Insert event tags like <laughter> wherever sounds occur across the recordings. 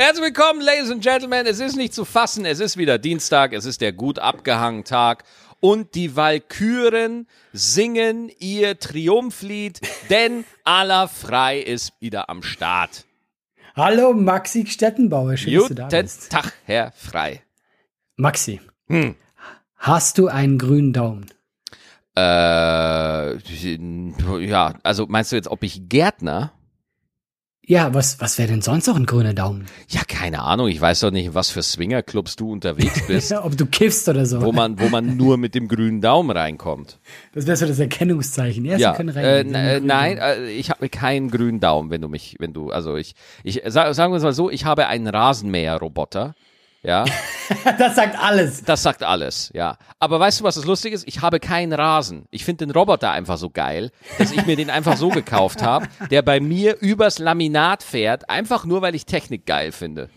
Herzlich willkommen, Ladies and Gentlemen. Es ist nicht zu fassen. Es ist wieder Dienstag. Es ist der gut abgehangene Tag. Und die Walküren singen ihr Triumphlied, <laughs> denn aller frei ist wieder am Start. Hallo Maxi Stettenbauer, schön, dass du da Guten bist. Tag, Herr Frei. Maxi, Hm. hast du einen grünen Daumen? Äh, ja, also meinst du jetzt, ob ich Gärtner? Ja, was, was wäre denn sonst noch ein grüner Daumen? Ja, keine Ahnung. Ich weiß doch nicht, in was für Swingerclubs du unterwegs <laughs> bist, ob du kiffst oder so. wo man, wo man nur mit dem grünen Daumen reinkommt. Das wäre so das Erkennungszeichen. Ja, Ja, Sie können rein. äh, äh, nein, äh, ich habe keinen grünen Daumen, wenn du mich, wenn du, also ich, ich sag, sagen wir es mal so, ich habe einen Rasenmäher-Roboter. Ja, <laughs> Das sagt alles. das sagt alles, ja. Aber weißt du, was das lustig ist? Ich habe keinen Rasen. Ich finde den Roboter einfach so geil, dass ich mir den einfach so gekauft habe, der bei mir übers Laminat fährt, einfach nur, weil ich Technik geil finde.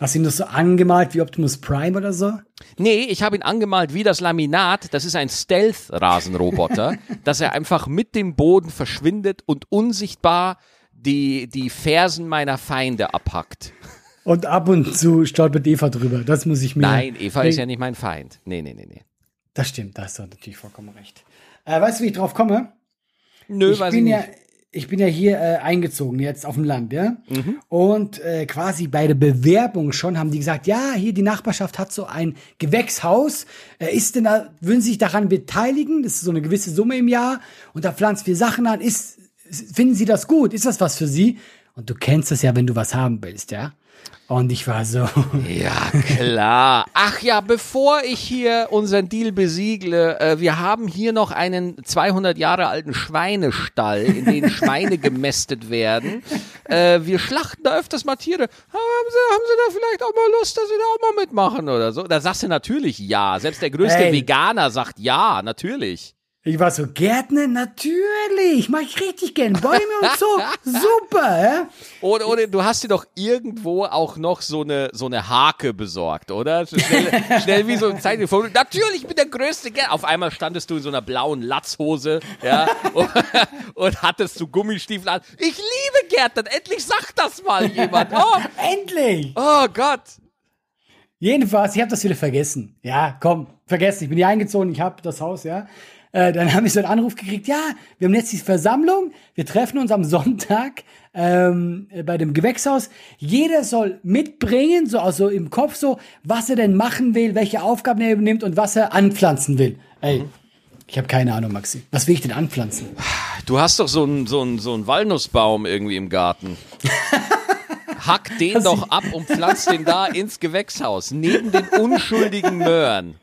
Hast du ihn das so angemalt wie Optimus Prime oder so? Nee, ich habe ihn angemalt wie das Laminat. Das ist ein Stealth-Rasenroboter, <laughs> dass er einfach mit dem Boden verschwindet und unsichtbar die, die Fersen meiner Feinde abhackt. Und ab und zu stolpert Eva drüber. Das muss ich mir. Nein, Eva ist ja nicht mein Feind. Nee, nee, nee, nee. Das stimmt, da hast du natürlich vollkommen recht. Äh, weißt du, wie ich drauf komme? Nö, ich weiß bin ich ja, nicht. ich bin ja hier äh, eingezogen jetzt auf dem Land, ja. Mhm. Und äh, quasi bei der Bewerbung schon haben die gesagt, ja, hier die Nachbarschaft hat so ein Gewächshaus. Äh, ist denn da, würden Sie sich daran beteiligen? Das ist so eine gewisse Summe im Jahr. Und da pflanzen wir Sachen an. Ist, finden Sie das gut? Ist das was für Sie? Und du kennst das ja, wenn du was haben willst, ja. Und ich war so, <laughs> Ja, klar. Ach ja, bevor ich hier unseren Deal besiegle, äh, wir haben hier noch einen 200 Jahre alten Schweinestall, in den <laughs> Schweine gemästet werden. Äh, wir schlachten da öfters mal Tiere. Haben Sie, haben Sie da vielleicht auch mal Lust, dass Sie da auch mal mitmachen oder so? Da sagst du natürlich ja. Selbst der größte Ey. Veganer sagt ja, natürlich. Ich war so, Gärtner, natürlich, mach ich richtig gern. Bäume und so, <laughs> super, ja. Oder, oder du hast dir doch irgendwo auch noch so eine, so eine Hake besorgt, oder? Schnell, <laughs> schnell wie so ein Zeichenfoto. Natürlich, ich bin der größte Gär. Auf einmal standest du in so einer blauen Latzhose, ja, <laughs> und, und hattest so Gummistiefel an. Ich liebe Gärtnern. Endlich sagt das mal jemand. Oh, Endlich! oh Gott. Jedenfalls, ich habe das wieder vergessen. Ja, komm, vergessen. Ich bin hier eingezogen, ich habe das Haus, ja. Äh, dann habe ich so einen Anruf gekriegt, ja, wir haben jetzt die Versammlung, wir treffen uns am Sonntag ähm, äh, bei dem Gewächshaus. Jeder soll mitbringen, so also im Kopf so, was er denn machen will, welche Aufgaben er übernimmt und was er anpflanzen will. Ey, ich habe keine Ahnung, Maxi. Was will ich denn anpflanzen? Du hast doch so einen so einen- so einen Walnussbaum irgendwie im Garten. <laughs> Hack den doch ab und pflanz den da ins Gewächshaus, neben den unschuldigen Möhren.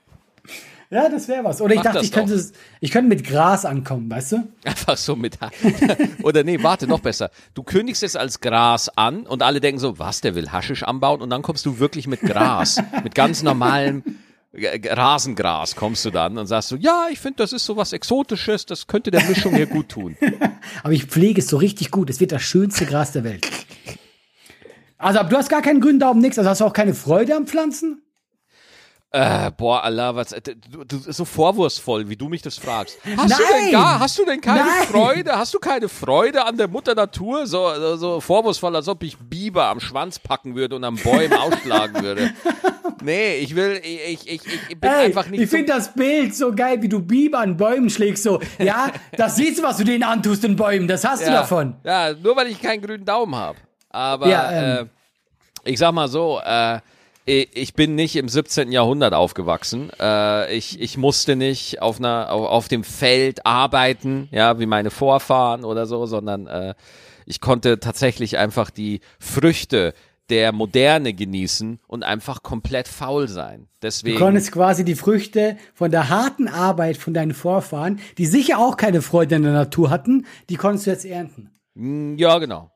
Ja, das wäre was. Oder ich Mach dachte, ich könnte, es- ich könnte mit Gras ankommen, weißt du? Einfach so mit. <laughs> Oder nee, warte, noch besser. Du kündigst es als Gras an und alle denken so, was, der will Haschisch anbauen und dann kommst du wirklich mit Gras, <laughs> mit ganz normalem äh, Rasengras kommst du dann und sagst so, ja, ich finde, das ist so was Exotisches, das könnte der Mischung hier gut tun. <laughs> Aber ich pflege es so richtig gut. Es wird das schönste Gras der Welt. Also, du hast gar keinen grünen Daumen, nix. Also hast du auch keine Freude am Pflanzen? Äh, boah, Allah, was, äh, du, du, so vorwurfsvoll, wie du mich das fragst. Hast du denn Nein! gar, hast du denn keine Nein! Freude, hast du keine Freude an der Mutter Natur? So, so, so vorwurfsvoll, als ob ich Biber am Schwanz packen würde und am Bäumen <laughs> ausschlagen würde. Nee, ich will, ich, ich, ich, ich bin Ey, einfach nicht ich finde das Bild so geil, wie du Biber an Bäumen schlägst. So, ja, <laughs> das siehst du, was du denen antust, den Bäumen. Das hast du ja, davon. Ja, nur weil ich keinen grünen Daumen habe. Aber Ja, ähm. äh, ich sag mal so, äh, ich bin nicht im 17. Jahrhundert aufgewachsen. Äh, ich, ich musste nicht auf, einer, auf, auf dem Feld arbeiten, ja, wie meine Vorfahren oder so, sondern äh, ich konnte tatsächlich einfach die Früchte der Moderne genießen und einfach komplett faul sein. Du Deswegen. konntest quasi die Früchte von der harten Arbeit von deinen Vorfahren, die sicher auch keine Freude in der Natur hatten, die konntest du jetzt ernten. Mm, Ja, genau.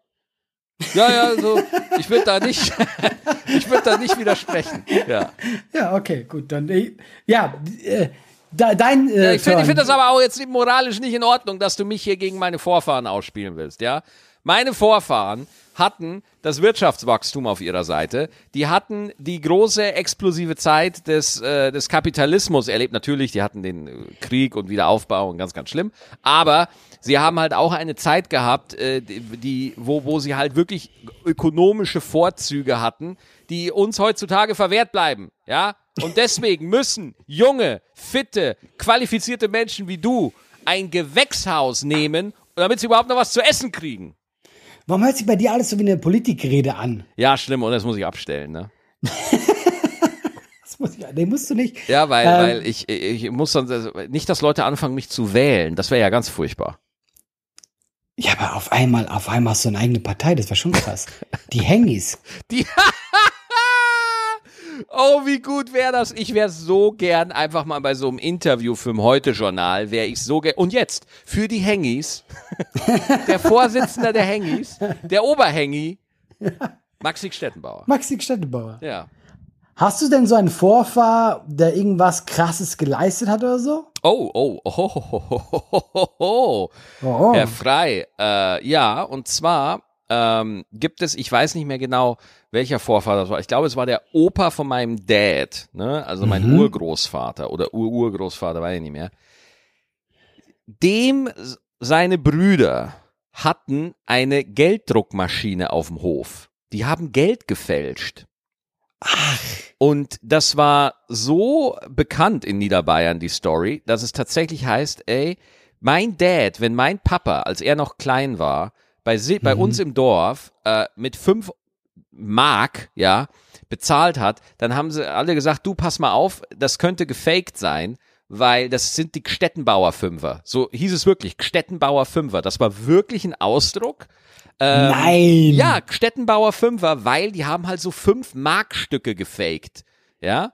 Ja, ja, so, ich würde da nicht, <laughs> ich würde da nicht widersprechen. Ja. Ja, okay, gut. Dann, äh, ja, äh, dein. Äh, Ja, ich finde find das aber auch jetzt moralisch nicht in Ordnung, dass du mich hier gegen meine Vorfahren ausspielen willst, ja? Meine Vorfahren hatten das Wirtschaftswachstum auf ihrer Seite. Die hatten die große explosive Zeit des, äh, des Kapitalismus erlebt. Natürlich, die hatten den äh, Krieg und Wiederaufbau und ganz, ganz schlimm. Aber sie haben halt auch eine Zeit gehabt, äh, die, wo, wo sie halt wirklich ökonomische Vorzüge hatten, die uns heutzutage verwehrt bleiben. Ja? Und deswegen müssen junge, fitte, qualifizierte Menschen wie du ein Gewächshaus nehmen, damit sie überhaupt noch was zu essen kriegen. Warum hört sich bei dir alles so wie eine Politikrede an? Ja, schlimm, und das muss ich abstellen, ne? <laughs> Das muss ich, nee, musst du nicht. Ja, weil, Ähm. weil ich, ich muss sonst, also nicht, dass Leute anfangen, mich zu wählen. Das wäre ja ganz furchtbar. Ja, aber auf einmal, auf einmal hast du eine eigene Partei, das war schon krass. Die Hengis. <laughs> Die. <laughs> Oh, wie gut wäre das? Ich wäre so gern einfach mal bei so einem Interview für Heute-Journal, wäre ich so gern. Und jetzt, für die Hengis, <laughs> der Vorsitzende der Hengis, der Oberhengi, Maxi Stettenbauer. Maxi Stettenbauer. Ja. Hast du denn so einen Vorfahr, der irgendwas Krasses geleistet hat oder so? Oh, oh, oh, oh, oh, oh, oh. oh, oh. Herr Frei, äh, ja, und zwar ähm, gibt es, ich weiß nicht mehr genau, welcher Vorvater das war. Ich glaube, es war der Opa von meinem Dad, ne? also mein Urgroßvater oder Ururgroßvater, weiß ich nicht mehr. Dem seine Brüder hatten eine Gelddruckmaschine auf dem Hof. Die haben Geld gefälscht. Und das war so bekannt in Niederbayern, die Story, dass es tatsächlich heißt, ey, mein Dad, wenn mein Papa, als er noch klein war, bei, si- bei uns im Dorf äh, mit fünf Mark, ja, bezahlt hat, dann haben sie alle gesagt, du pass mal auf, das könnte gefaked sein, weil das sind die Stettenbauer Fünfer. So hieß es wirklich, Stettenbauer Fünfer. Das war wirklich ein Ausdruck. Ähm, Nein. Ja, Stettenbauer Fünfer, weil die haben halt so fünf Markstücke gefaked. Ja.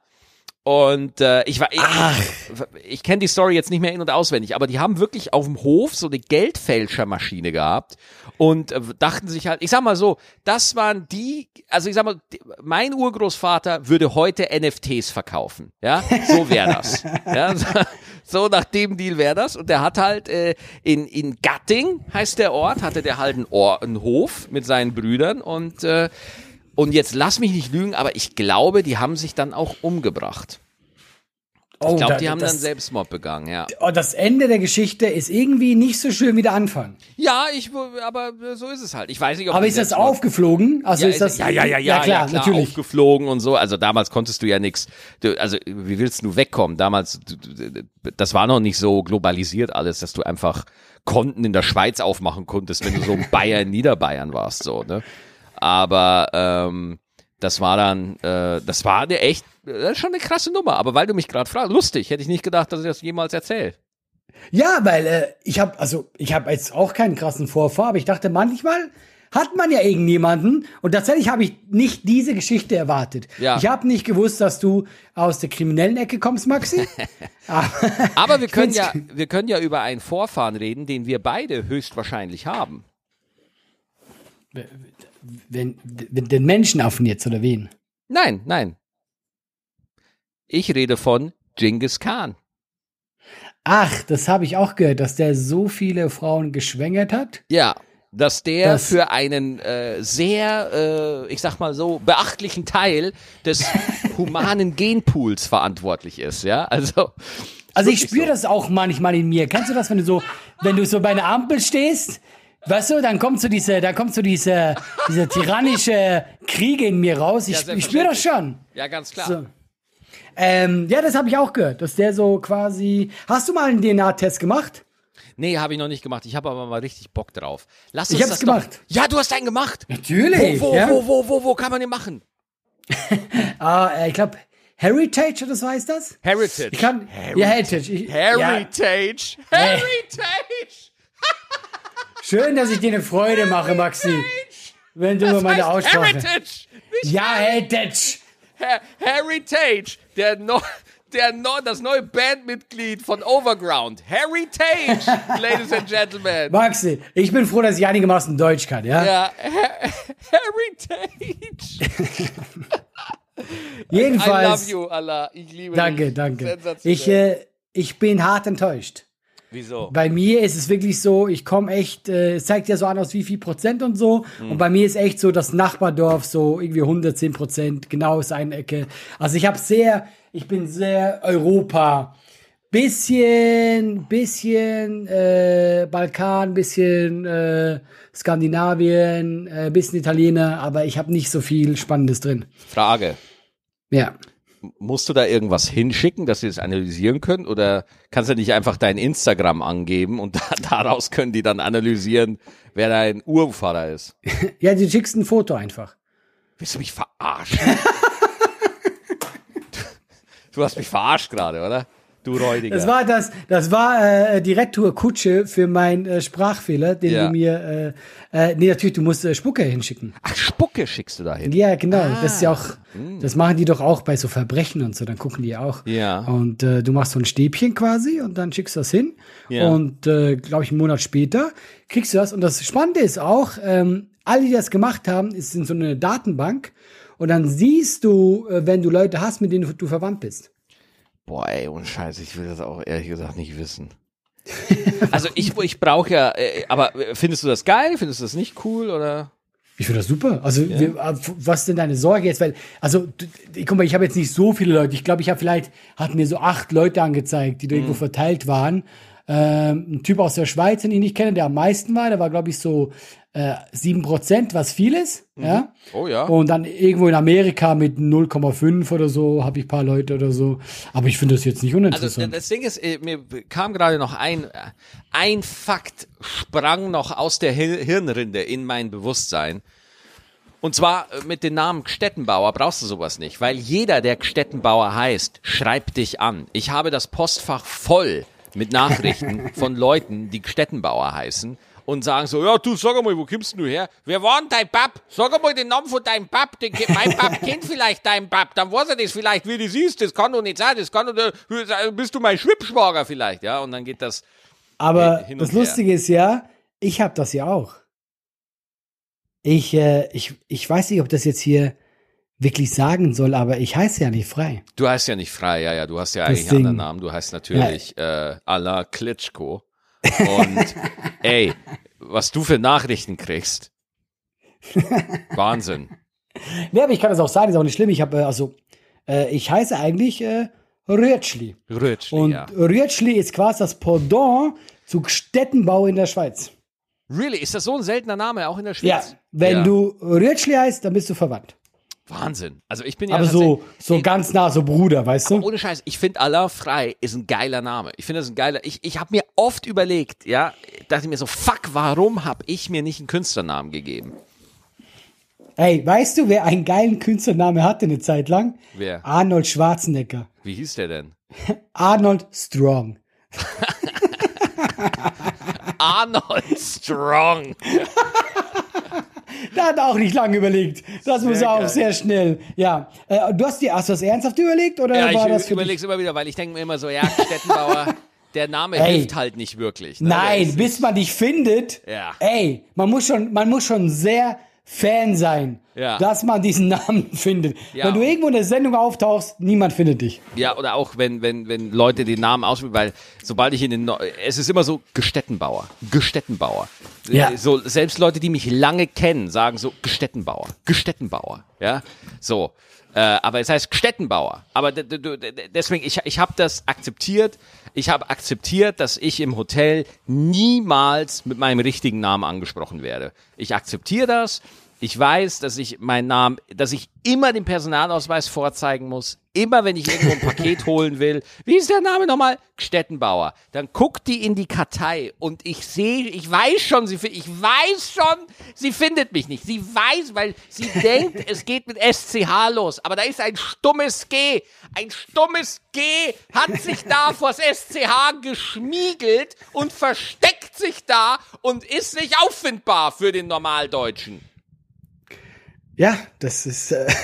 Und äh, ich war, ich, ich kenne die Story jetzt nicht mehr in- und auswendig, aber die haben wirklich auf dem Hof so eine Geldfälschermaschine gehabt und äh, dachten sich halt, ich sag mal so, das waren die, also ich sag mal, die, mein Urgroßvater würde heute NFTs verkaufen, ja, so wäre das, <laughs> ja, so, so nach dem Deal wäre das und der hat halt äh, in in Gatting heißt der Ort, hatte der halt einen, Or einen Hof mit seinen Brüdern und äh, und jetzt lass mich nicht lügen, aber ich glaube, die haben sich dann auch umgebracht. oh, Ich glaube, da- die haben das, dann Selbstmord begangen, ja. oh, das Ende der Geschichte ist irgendwie nicht so schön wie der Anfang. Ja, ich, aber so ist es halt. Ich weiß nicht, ob Aber ist das aufgeflogen? Also Ja, ist das ja, ja, ja, ja, ja klar, natürlich. aufgeflogen und so. Also damals konntest du ja nichts. Also wie willst du wegkommen? Damals, das war noch nicht so globalisiert alles, dass du einfach Konten in der Schweiz aufmachen konntest, wenn du so in Bayern, <laughs> Niederbayern warst, so ne. Aber ähm, das war dann, äh, das war eine echt, das ist schon eine krasse Nummer. Aber weil du mich gerade fragst, lustig, hätte ich nicht gedacht, dass ich das jemals erzähle. Ja, weil äh, ich habe also ich habe jetzt auch keinen krassen Vorfahr, aber ich dachte manchmal hat man ja irgendjemanden und tatsächlich habe ich nicht diese Geschichte erwartet. Ja. Ich habe nicht gewusst, dass du aus der kriminellen Ecke kommst, Maxi. <laughs> aber, Aber wir können ja, wir können ja über einen Vorfahren reden, den wir beide höchstwahrscheinlich haben. Wenn, den Menschen auf jetzt oder wen? Nein, nein. Ich rede von Genghis Khan. Ach, das habe ich auch gehört, dass der so viele Frauen geschwängert hat. Ja, dass der Das- für einen äh, sehr, äh, ich sag mal so, beachtlichen Teil des <laughs> humanen Genpools verantwortlich ist. Ja, also. Also ich spüre so. das auch manchmal in mir. Kennst du das, wenn du so, wenn du so bei einer Ampel stehst? Weißt du, dann kommt so diese, da kommt so diese, diese <laughs> tyrannische Kriege in mir raus. Ich, Ja, ich spüre das schon. Ja, ganz klar. So. Ähm, ja, das habe ich auch gehört, dass der so quasi. Hast du mal einen DNA-Test gemacht? Nee, habe ich noch nicht gemacht. Ich habe aber mal richtig Bock drauf. Lass Ich uns hab's das gemacht. Doch. Ja, du hast einen gemacht. Natürlich. Wo, wo, ja? wo, wo, wo, wo kann man den machen? <laughs> Ah, äh, ich glaube, Heritage oder so heißt das? Heritage. Ich kann. Ja, Heritage. Ich, Ja, Heritage. <laughs> Schön, dass ich dir eine Freude mache, Maxi. Wenn du über meine heißt Aussprache. Heritage. Nicht Ja, Heritage. Her Heritage. Der no der no das neue Bandmitglied von Overground. Heritage, <laughs> ladies and gentlemen. Maxi, ich bin froh, dass ich einigermaßen Deutsch kann, ja? Ja, Her Heritage. <laughs> I Jedenfalls. love you, Allah. Ich liebe Danke, dich. danke. Ich, äh, ich bin hart enttäuscht. Wieso? Bei mir ist es wirklich so, ich komme echt, äh, es zeigt ja so an aus wie viel Prozent und so. Mhm. Und bei mir ist echt so das Nachbardorf so irgendwie 110 Prozent, genau ist eine Ecke. Also ich habe sehr, ich bin sehr Europa. Bisschen, bisschen äh, Balkan, bisschen äh, Skandinavien, äh, bisschen Italiener, aber ich habe nicht so viel Spannendes drin. Frage. Ja. Musst du da irgendwas hinschicken, dass sie das analysieren können? Oder kannst du nicht einfach dein Instagram angeben und <laughs> da, daraus können die dann analysieren, wer dein Urfahrer ist? <laughs> Ja, du schickst ein Foto einfach. Willst du mich verarschen? <laughs> du hast mich verarscht gerade, oder? Du Räudiger. Das war das, das war äh, die Retour-Kutsche für meinen äh, Sprachfehler, den Ja. du mir, äh, äh, nee, natürlich, du musst äh, Spucke hinschicken. Ach, Spucke schickst du da hin. Ja, genau. Das ist ja auch, hm. das machen die doch auch bei so Verbrechen und so, dann gucken die auch. Ja. Und äh, du machst so ein Stäbchen quasi und dann schickst du das hin. Ja. Und äh, glaube ich, einen Monat später kriegst du das. Und das Spannende ist auch, ähm, alle, die das gemacht haben, ist in so eine Datenbank. Und dann siehst du, äh, wenn du Leute hast, mit denen du verwandt bist. Boah, ey, und Scheiße, ich will das auch ehrlich gesagt nicht wissen. <laughs> also ich, ich brauche ja, äh, aber findest du das geil? Findest du das nicht cool oder? Ich finde das super. Also, wir, äh, was ist denn deine Sorge jetzt? Weil, also, du- guck mal, ich habe jetzt nicht so viele Leute. Ich glaube, ich habe vielleicht, hat mir so acht Leute angezeigt, die da irgendwo verteilt waren. Ähm, ein Typ aus der Schweiz, den ich nicht kenne, der am meisten war, der war, glaube ich, so äh, 7%, was viel ist. Ja. Oh ja. Und dann irgendwo in Amerika mit 0,5 oder so, habe ich ein paar Leute oder so. Aber ich finde das jetzt nicht Also uninteressant. das Ding ist, äh, mir kam gerade noch ein, äh, ein Fakt sprang noch aus der Hir- Hirnrinde in mein Bewusstsein. Und zwar äh, mit dem Namen Gstettenbauer brauchst du sowas nicht, weil jeder, der Gstettenbauer heißt, schreibt dich an. Ich habe das Postfach voll mit Nachrichten <laughs> von Leuten, die Gstettenbauer heißen und sagen so, ja, du sag mal, wo kommst du her? Wer war denn dein Pap? Sag mal den Namen von deinem Pap. Den, mein Pap <laughs> kennt vielleicht deinen Pap. Dann weiß er das vielleicht, wie du siehst. Das kann doch nicht sein. Das kann doch, bist du mein Schwippschwager vielleicht, ja? Und dann geht das, Aber hin und das her. Lustige ist ja, ich habe das ja auch. Ich, äh, ich, ich weiß nicht, ob das jetzt hier wirklich sagen soll, aber ich heiße ja nicht frei. Du heißt ja nicht frei, ja, ja, du hast ja eigentlich einen anderen Namen. Du heißt natürlich äh, Ala Klitschko. Und ey, was du für Nachrichten kriegst. Wahnsinn. Nee, aber ich kann das auch sagen, ist auch nicht schlimm. Ich habe, äh, also, äh, ich heiße eigentlich äh, Rötschli. Rötschli, Und ja. Rötschli ist quasi das Pendant zu Städtenbau in der Schweiz. Really? Ist das so ein seltener Name, auch in der Ja, Schweiz? wenn Ja. du Rötschli heißt, dann bist du verwandt. Wahnsinn. Also ich bin ja aber so, so Ey, ganz nah, so Bruder, weißt du? Ohne Scheiß, ich finde Allah frei ist ein geiler Name. Ich finde das ein geiler. Ich, ich habe mir oft überlegt, ja, dachte mir so, fuck, warum habe ich mir nicht einen Künstlernamen gegeben? Ey, weißt du, wer einen geilen Künstlernamen hatte eine Zeit lang? Wer? Arnold Schwarzenegger. Wie hieß der denn? <laughs> Arnold Strong. <laughs> Arnold Strong. <laughs> Der hat auch nicht lange überlegt. Das muss er auch geil. sehr schnell. Ja. Äh, du hast dir, hast du das ernsthaft überlegt oder Ja, war das ich für überlege dich? es immer wieder, weil ich denke mir immer so, ja, Stettenbauer, <laughs> der Name Ey. hilft halt nicht wirklich. Ne? Nein, bis man dich findet. Ja. Ey, man muss schon, man muss schon sehr Fan sein, Ja. dass man diesen <laughs> Namen findet. Ja. Wenn du irgendwo in der Sendung auftauchst, niemand findet dich. Ja, oder auch wenn, wenn, wenn Leute den Namen auswählen, weil sobald ich in den, Neu- es ist immer so Gestettenbauer, Gestettenbauer. Ja. Äh, So, selbst Leute, die mich lange kennen, sagen so Gestettenbauer, Gestettenbauer, ja, so. Äh, aber es heißt Gstettenbauer. Aber deswegen, ich, ich habe das akzeptiert. Ich habe akzeptiert, dass ich im Hotel niemals mit meinem richtigen Namen angesprochen werde. Ich akzeptiere das. Ich weiß, dass ich meinen Namen, dass ich immer den Personalausweis vorzeigen muss. Immer wenn ich irgendwo ein Paket <laughs> holen will. Wie ist der Name nochmal? Gstettenbauer. Dann guckt die in die Kartei und ich sehe, ich weiß schon, sie, ich weiß schon, sie findet mich nicht. Sie weiß, weil sie <laughs> denkt, es geht mit SCH los. Aber da ist ein stummes G. Ein stummes G hat sich da <laughs> vors SCH geschmiegelt und versteckt sich da und ist nicht auffindbar für den Normaldeutschen. Ja, das ist. Äh, <laughs>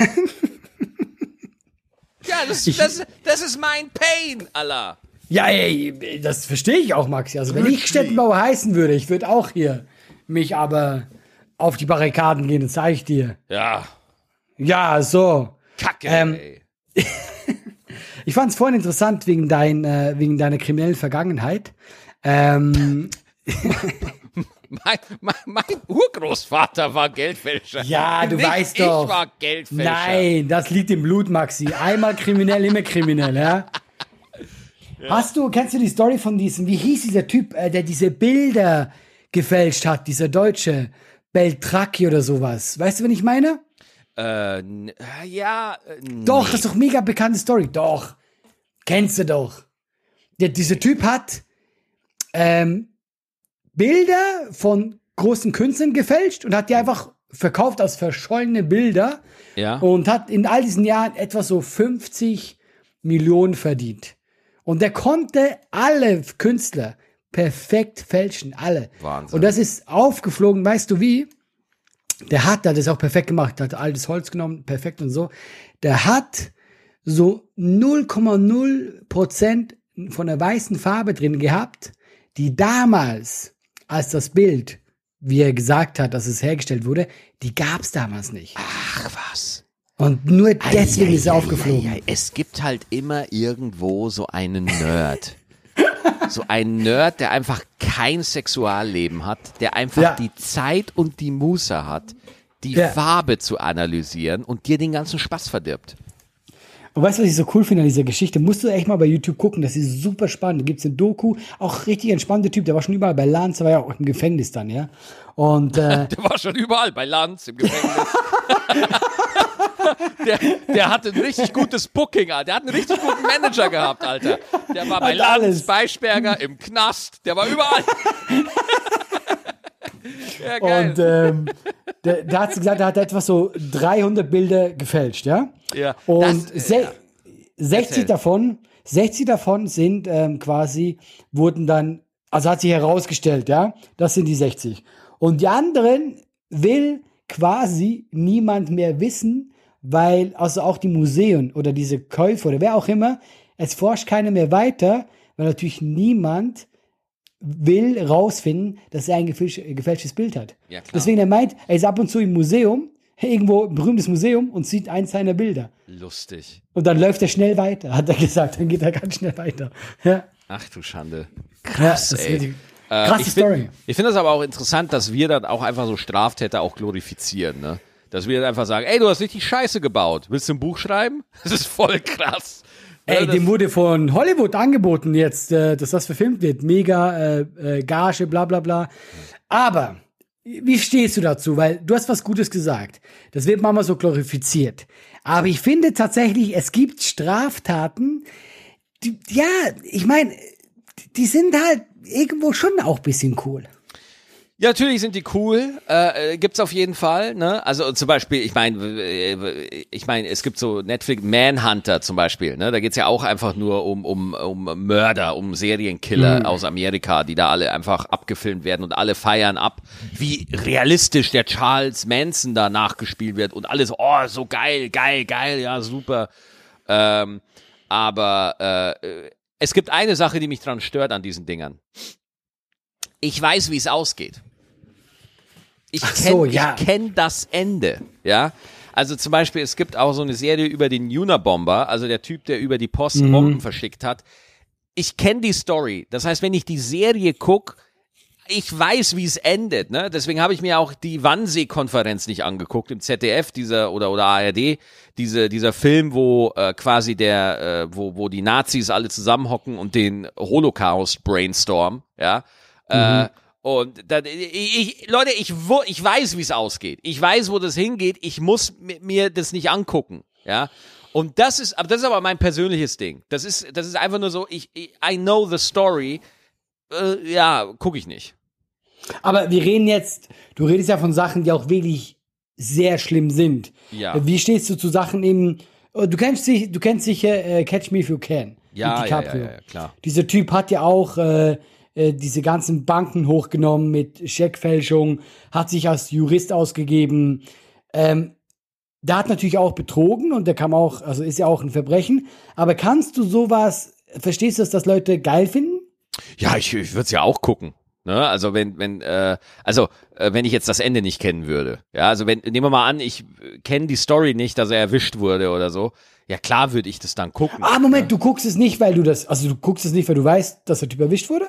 Ja, das, das, das ist mein Pain, Allah. ja, ey, das verstehe ich auch, Maxi. Also wenn ich Stettenbauer heißen würde, ich würde auch hier mich aber auf die Barrikaden gehen, das sage ich dir. Ja, Ja, so. Kacke, Ähm. <laughs> Ich fand es vorhin interessant wegen, dein, äh, wegen deiner kriminellen Vergangenheit. Ähm, <laughs> Mein, mein, mein Urgroßvater war Geldfälscher. Ja, du Nicht weißt doch. Ich war Geldfälscher. Nein, das liegt im Blut, Maxi. Einmal kriminell, immer kriminell, ja? Hast du, kennst du die Story von diesem, wie hieß dieser Typ, äh, der diese Bilder gefälscht hat, dieser Deutsche, Beltracchi oder sowas? Weißt du, wen ich meine? Äh, ja, äh, Doch, nee. das ist doch mega bekannte Story. Doch. Kennst du doch. Der, dieser Typ hat ähm, Bilder von großen Künstlern gefälscht und hat die einfach verkauft als verschollene Bilder Ja. und hat in all diesen Jahren etwa so 50 Millionen verdient. Und der konnte alle Künstler perfekt fälschen, alle. Wahnsinn. Und das ist aufgeflogen, weißt du wie? Der hat, der hat das auch perfekt gemacht, hat altes Holz genommen, perfekt und so. Der hat so 0,0 Prozent von der weißen Farbe drin gehabt, die damals, als das Bild, wie er gesagt hat, dass es hergestellt wurde, die gab es damals nicht. Ach was. Und nur deswegen Ei, ist er ei, aufgeflogen. ei. Es gibt halt immer irgendwo so einen Nerd. so einen Nerd, der einfach kein Sexualleben hat, der einfach Ja. die Zeit und die Muße hat, die Ja. Farbe zu analysieren und dir den ganzen Spaß verdirbt. Und weißt du, was ich so cool finde an dieser Geschichte? Musst du echt mal bei YouTube gucken, das ist super spannend. Da gibt's eine Doku, auch richtig entspannter Typ, der war schon überall bei Lanz, der war ja auch im Gefängnis dann, ja. Und äh, <laughs> Der war schon überall bei Lanz im Gefängnis. <laughs> der, der hatte ein richtig gutes Booking, Alter. Der hat einen richtig guten Manager gehabt, Alter. Der war bei Hat Lanz, alles. bei Sperger, im Knast. Der war überall. <laughs> <laughs> ja, geil. Und ähm, der, der hat gesagt, er hat etwa so 300 Bilder gefälscht, ja? Ja, Und das, äh, 60 Erzähl. davon, 60 davon sind ähm, quasi, wurden dann, also hat sich herausgestellt, ja? Das sind die 60. Und die anderen will quasi niemand mehr wissen, weil also auch die Museen oder diese Käufer oder wer auch immer, es forscht keiner mehr weiter, weil natürlich niemand will rausfinden, dass er ein gefälsch gefälschtes Bild hat. Ja, klar. Deswegen er meint, er ist ab und zu im Museum, <laughs> irgendwo ein berühmtes Museum und sieht eins seiner Bilder. Lustig. Und dann läuft er schnell weiter, hat er gesagt. Dann geht er ganz schnell weiter. Ja, Ach du Schande. Krass, ist ey. Äh, krasse ich Story. Find, ich finde das aber auch interessant, dass wir dann auch einfach so Straftäter auch glorifizieren, ne? Dass wir dann einfach sagen, ey, du hast richtig Scheiße gebaut. Willst du ein Buch schreiben? <laughs> Das ist voll krass. Ey, dem wurde von Hollywood angeboten jetzt, äh, dass das verfilmt wird. Mega äh, äh, Gage, bla bla bla. Aber wie stehst du dazu? Weil du hast was Gutes gesagt. Das wird manchmal so glorifiziert. Aber ich finde tatsächlich, es gibt Straftaten, die, ja, ich meine, die sind halt irgendwo schon auch bisschen cool. Ja, natürlich sind die cool. Äh, äh, gibt's auf jeden Fall. Ne? Also zum Beispiel, ich meine, äh, ich meine, es gibt so Netflix Manhunter zum Beispiel. Ne? Da geht's ja auch einfach nur um um um Mörder, um Serienkiller aus Amerika, die da alle einfach abgefilmt werden und alle feiern ab, wie realistisch der Charles Manson da nachgespielt wird und alles. Oh, so geil, geil, geil, ja super. Ähm, aber äh, es gibt eine Sache, die mich dran stört an diesen Dingern. Ich weiß, wie es ausgeht. Ich kenne so, ja. ich kenn das Ende, ja. Also zum Beispiel, es gibt auch so eine Serie über den Unabomber, also der Typ, der über die Post Mhm. Bomben verschickt hat. Ich kenne die Story. Das heißt, wenn ich die Serie guck, ich weiß, wie es endet, ne? Deswegen habe ich mir auch die Wannsee-Konferenz nicht angeguckt im ZDF, dieser oder oder ARD, diese dieser Film, wo äh, quasi der, äh, wo wo die Nazis alle zusammenhocken und den Holocaust brainstorm, ja. Äh, und dann, ich, Leute, ich, ich weiß, wie es ausgeht. Ich weiß, wo das hingeht. Ich muss mi- mir das nicht angucken, ja. Und das ist, aber das ist aber mein persönliches Ding. Das ist, das ist einfach nur so. Ich, ich I know the story. Äh, ja, gucke ich nicht. Aber wir reden jetzt, du redest ja von Sachen, die auch wirklich sehr schlimm sind. Ja. Wie stehst du zu Sachen eben, oh, du kennst, sich, du kennst sicher äh, Catch Me If You Can. Ja, ja, DiCaprio. ja, ja, klar. Dieser Typ hat ja auch äh, äh, diese ganzen Banken hochgenommen mit Scheckfälschung, hat sich als Jurist ausgegeben. Ähm, der hat natürlich auch betrogen und der kam auch, also ist ja auch ein Verbrechen. Aber kannst du sowas, verstehst du, dass das Leute geil finden? Ja, ich, ich würde es ja auch gucken. Ne? Also wenn, wenn, äh, also äh, wenn ich jetzt das Ende nicht kennen würde. Ja, also wenn, nehmen wir mal an, ich äh, kenne die Story nicht, dass er erwischt wurde oder so. Ja, klar würde ich das dann gucken. Ah, Moment, du guckst es nicht, weil du das, also du guckst es nicht, weil du weißt, dass der Typ erwischt wurde?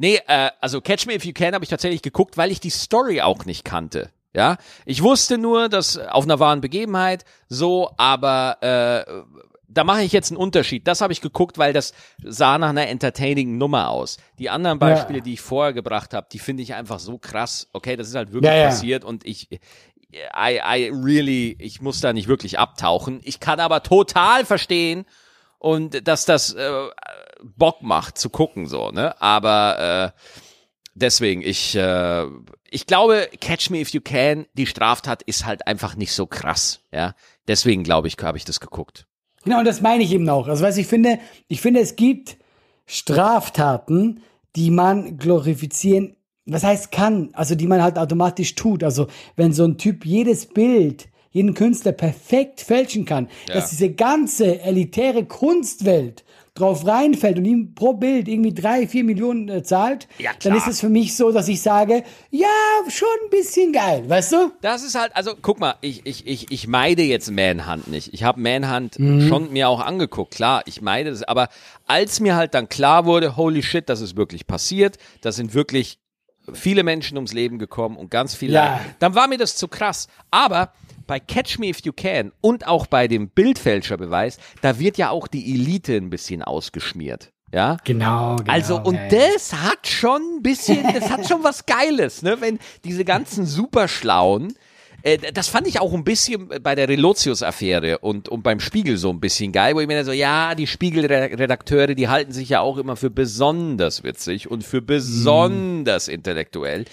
Nee, äh, also Catch Me If You Can habe ich tatsächlich geguckt, weil ich die Story auch nicht kannte. Ja, ich wusste nur, dass auf einer wahren Begebenheit so, aber äh, da mache ich jetzt einen Unterschied. Das habe ich geguckt, weil das sah nach einer entertaining Nummer aus. Die anderen Beispiele, Ja. die ich vorher gebracht habe, die finde ich einfach so krass. Okay, das ist halt wirklich Ja, ja. passiert und ich I, I really, ich muss da nicht wirklich abtauchen. Ich kann aber total verstehen und dass das äh, Bock macht zu gucken so, ne? Aber äh, deswegen, ich äh, ich glaube, Catch Me If You Can, die Straftat ist halt einfach nicht so krass, ja? Deswegen glaube ich, habe ich das geguckt. Genau, und das meine ich eben auch. Also, was ich finde, ich finde, es gibt Straftaten, die man glorifizieren, was heißt kann, also die man halt automatisch tut. Also, wenn so ein Typ jedes Bild, jeden Künstler perfekt fälschen kann, dass diese ganze elitäre Kunstwelt drauf reinfällt und ihm pro Bild irgendwie drei, vier Millionen äh, zahlt, Ja, dann ist es für mich so, dass ich sage, ja, schon ein bisschen geil, weißt du? Das ist halt, also guck mal, ich, ich, ich, ich meide jetzt Manhunt nicht. Ich habe Manhunt schon mir auch angeguckt, klar, ich meide das, aber als mir halt dann klar wurde, holy shit, das ist wirklich passiert, da sind wirklich viele Menschen ums Leben gekommen und ganz viele, Ja. dann war mir das zu krass. Aber bei Catch Me If You Can und auch bei dem Bildfälscherbeweis, da wird ja auch die Elite ein bisschen ausgeschmiert. Ja, Genau, genau. also, und ja, ja. das hat schon ein bisschen, das hat schon was Geiles, ne? Wenn diese ganzen Superschlauen, äh, das fand ich auch ein bisschen bei der Relotius-Affäre und, und beim Spiegel so ein bisschen geil, wo ich mir dann so, ja, die Spiegel-Redakteure, die halten sich ja auch immer für besonders witzig und für besonders intellektuell.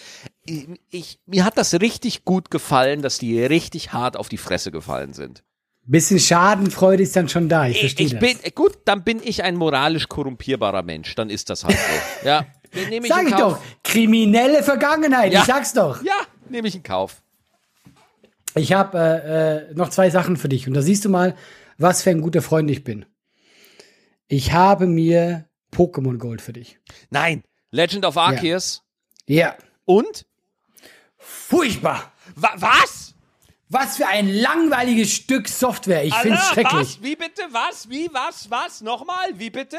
Ich, ich, mir hat das richtig gut gefallen, dass die richtig hart auf die Fresse gefallen sind. Bisschen Schadenfreude ist dann schon da, ich Ich, verstehe ich das. bin, gut, dann bin ich ein moralisch korrumpierbarer Mensch, dann ist das halt so. Ja, nehme ich Sag ich doch, kriminelle Vergangenheit, Ja. ich sag's doch. Ja, nehme ich in Kauf. Ich habe äh, äh, noch zwei Sachen für dich und da siehst du mal, was für ein guter Freund ich bin. Ich habe mir Pokémon Gold für dich. Nein, Legend of Arceus Ja. und? Furchtbar. Wa was? Was für ein langweiliges Stück Software. Ich find's Alter, schrecklich. Was? Wie bitte? Was? Wie? Was? Was? Nochmal? Wie bitte?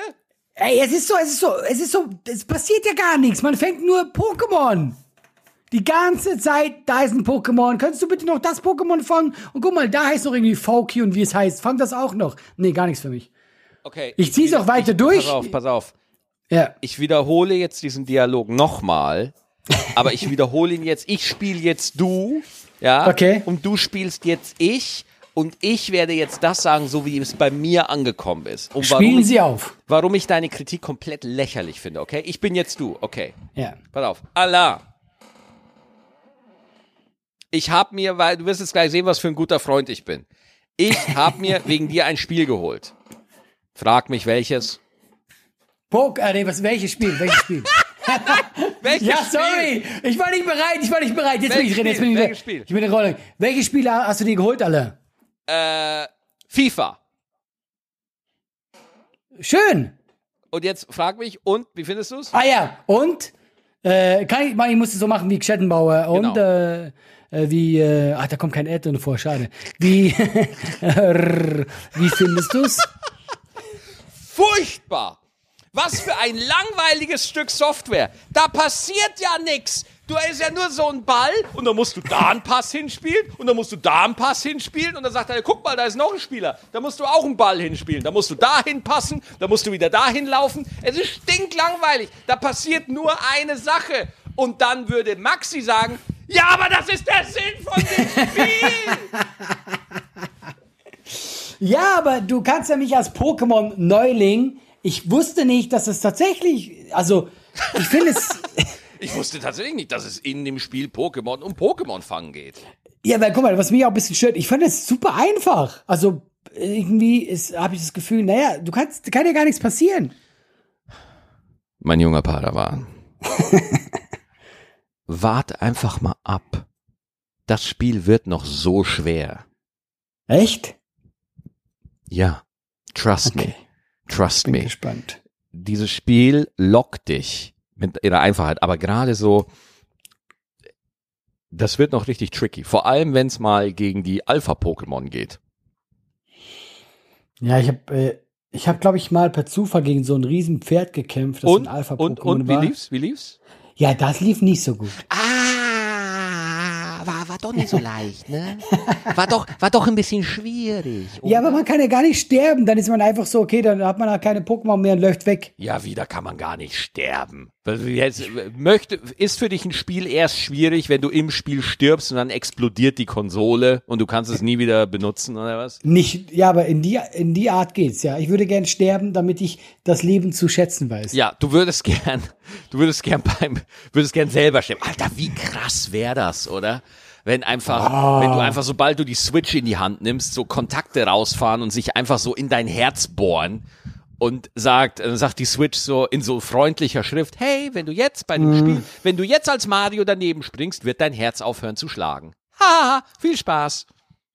Ey, es ist so, es ist so, es ist so, es passiert ja gar nichts. Man fängt nur Pokémon. Die ganze Zeit, da ist ein Pokémon. Könntest du bitte noch das Pokémon fangen? Und guck mal, da heißt noch irgendwie Fauki und wie es heißt. Fang das auch noch. Nee, gar nichts für mich. Okay. Ich zieh's auch weiter ich, durch. Pass auf, pass auf. Ja. Ich wiederhole jetzt diesen Dialog nochmal, aber ich wiederhole ihn jetzt. Ich spiele jetzt du, ja. Okay. Und du spielst jetzt ich. Und ich werde jetzt das sagen, so wie es bei mir angekommen ist. Und Spielen ich, Sie auf. warum ich deine Kritik komplett lächerlich finde, okay? Ich bin jetzt du, okay. Ja. Pass auf. Allah. Ich hab mir, weil du wirst jetzt gleich sehen, was für ein guter Freund ich bin. Ich hab mir wegen dir ein Spiel geholt. Frag mich welches. Pok äh, nee, was, welches Spiel? Welches Spiel? <laughs> Welches ja, Spiel? sorry. Ich war nicht bereit. Ich war nicht bereit. Jetzt bin ich Welches drin. Jetzt bin ich drin. Welches Spiel? Ich bin in Rolle. Welche Spiele hast du dir geholt, alle? Äh, FIFA. Schön. Und jetzt frag mich, und wie findest du's? Ah ja, und? Äh, kann ich ich muss es so machen wie Gschettenbauer und Genau. äh, äh, wie, äh, ach, da kommt kein Ad drin vor, schade. Wie, <laughs> wie findest du's? Furchtbar! Was für ein langweiliges Stück Software. Da passiert ja nix. Du ist ja nur so ein Ball und dann musst du da einen Pass hinspielen und dann musst du da einen Pass hinspielen und dann sagt er, guck mal, da ist noch ein Spieler. Da musst du auch einen Ball hinspielen. Da musst du da hinpassen, da musst du wieder dahin laufen. Es ist stinklangweilig. Da passiert nur eine Sache. Und dann würde Maxi sagen, ja, aber das ist der Sinn von dem Spiel. <laughs> Ja, aber du kannst ja mich als Pokémon-Neuling, ich wusste nicht, dass es tatsächlich, also, ich finde es, <laughs> Ich wusste tatsächlich nicht, dass es in dem Spiel Pokémon um Pokémon fangen geht. ja, weil guck mal, was mich auch ein bisschen stört, ich fand es super einfach. Also, irgendwie habe ich das Gefühl, naja, du kannst, kann ja gar nichts passieren. Mein junger Padawan. <laughs> Wart einfach mal ab. Das Spiel wird noch so schwer. Echt? Ja. Trust Okay. me. Trust Bin me. gespannt. Dieses Spiel lockt dich mit ihrer Einfachheit, aber gerade so, das wird noch richtig tricky. Vor allem, wenn es mal gegen die Alpha-Pokémon geht. Ja, ich habe, äh, Ich habe, glaube ich, mal per Zufall gegen so ein riesen Pferd gekämpft, das Und, ein alpha und, und wie war. lief's? Wie lief's? Ja, das lief nicht so gut. Ah, war, doch nicht so leicht, ne? War doch, war doch ein bisschen schwierig. Ja, aber man kann ja gar nicht sterben. Dann ist man einfach so, okay, dann hat man halt keine Pokémon mehr und läuft weg. Ja, wieder kann man gar nicht sterben. Jetzt, möchte, ist für dich ein Spiel erst schwierig, wenn du im Spiel stirbst und dann explodiert die Konsole und du kannst es nie wieder benutzen oder was? Nicht, ja, aber in die, in die Art geht's, ja. Ich würde gern sterben, damit ich das Leben zu schätzen weiß. Ja, du würdest gern, du würdest gern beim, würdest gern selber sterben. Alter, wie krass wäre das, oder? Wenn einfach, wenn du einfach, sobald du die Switch in die Hand nimmst, so Kontakte rausfahren und sich einfach so in dein Herz bohren und sagt, äh, sagt die Switch so in so freundlicher Schrift, hey, wenn du jetzt bei dem Spiel, wenn du jetzt als Mario daneben springst, wird dein Herz aufhören zu schlagen. Haha, viel Spaß.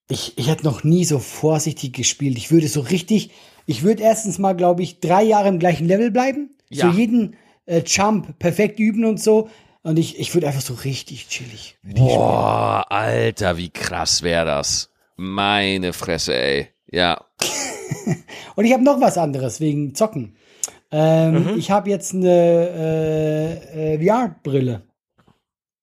Ich, ich hätte noch nie so vorsichtig gespielt. Ich würde so richtig, ich würde erstens mal, glaube ich, drei Jahre im gleichen Level bleiben. Ja. So jeden äh, Jump perfekt üben und so. Und ich, ich würde einfach so richtig chillig. Boah, Alter, wie krass wäre das. Meine Fresse, ey. Ja. <laughs> Und ich habe noch was anderes wegen Zocken. Ähm, Mhm. Ich habe jetzt eine äh, äh, VR-Brille.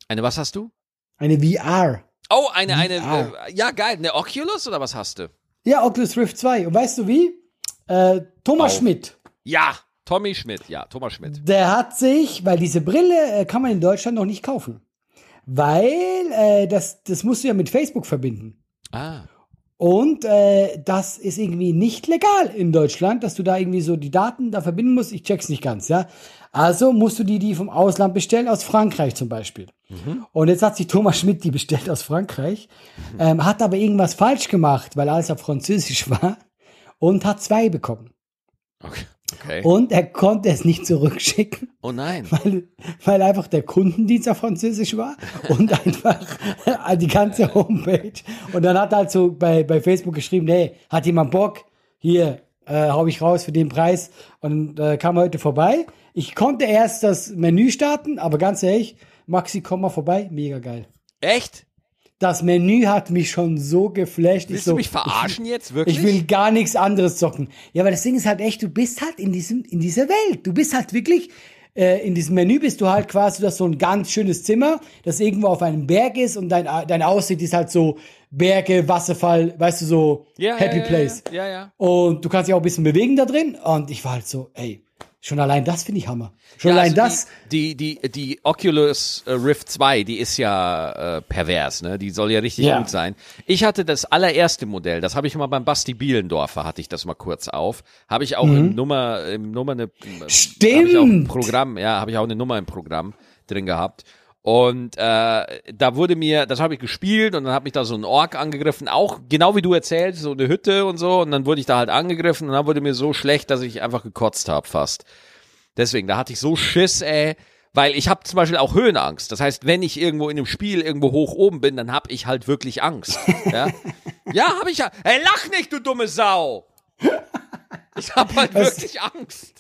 Eine, was hast du? Eine VR. Oh, eine, eine, VR. äh, ja, geil. Eine Oculus oder was hast du? Ja, Oculus Rift 2. Und weißt du wie? Äh, Thomas Auf. Schmidt. Ja, Tommy Schmidt. Ja, Thomas Schmidt. Der hat sich, weil diese Brille äh, kann man in Deutschland noch nicht kaufen. Weil äh, das, das musst du ja mit Facebook verbinden. Ah. Und äh, das ist irgendwie nicht legal in Deutschland, dass du da irgendwie so die Daten da verbinden musst. Ich check's nicht ganz, ja. Also musst du die die vom Ausland bestellen, aus Frankreich zum Beispiel. Und jetzt hat sich Thomas Schmidt die bestellt aus Frankreich, ähm, hat aber irgendwas falsch gemacht, weil alles auf Französisch <laughs> war und hat zwei bekommen. Okay. Okay. Und er konnte es nicht zurückschicken, Oh nein. weil, weil einfach der Kundendienst auf Französisch war und <laughs> einfach die ganze Homepage. Und dann hat er halt so bei, bei Facebook geschrieben, hey, hat jemand Bock? Hier, äh, hau ich raus für den Preis. Und äh, kam heute vorbei. Ich konnte erst das Menü starten, aber ganz ehrlich, Maxi, komm mal vorbei, mega geil. Echt? Das Menü hat mich schon so geflasht. Ich Willst so, du mich verarschen jetzt? Wirklich? ich will gar nichts anderes zocken. Ja, aber das Ding ist halt echt, du bist halt in diesem, in dieser Welt. Du bist halt wirklich, äh, in diesem Menü bist du halt quasi, du hast so ein ganz schönes Zimmer, das irgendwo auf einem Berg ist und dein, dein Aussicht ist halt so Berge, Wasserfall, weißt du, so ja, Happy ja, ja, Place. Ja, ja. Und du kannst dich auch ein bisschen bewegen da drin. Und ich war halt so, ey, schon allein das finde ich Hammer. Schon ja, allein also das. Die, die, die, die Oculus äh, Rift 2, die ist ja äh, pervers, ne? Die soll ja richtig Ja. gut sein. Ich hatte das allererste Modell, das habe ich mal beim Basti Bielendorfer, hatte ich das mal kurz auf. Habe ich auch im Nummer, im Nummer eine, Mhm. Stimmt. Hab ich auch ein Programm, ja, habe ich auch eine Nummer im Programm drin gehabt. Und äh, da wurde mir, das habe ich gespielt und dann hat mich da so ein Ork angegriffen, auch genau wie du erzählst, so eine Hütte und so. Und dann wurde ich da halt angegriffen und dann wurde mir so schlecht, dass ich einfach gekotzt habe fast. Deswegen, da hatte ich so Schiss, ey. Weil ich habe zum Beispiel auch Höhenangst. Das heißt, wenn ich irgendwo in einem Spiel irgendwo hoch oben bin, dann habe ich halt wirklich Angst. <laughs> Ja, ja habe ich ja. Ey, lach nicht, du dumme Sau! Ich habe halt Was? wirklich Angst.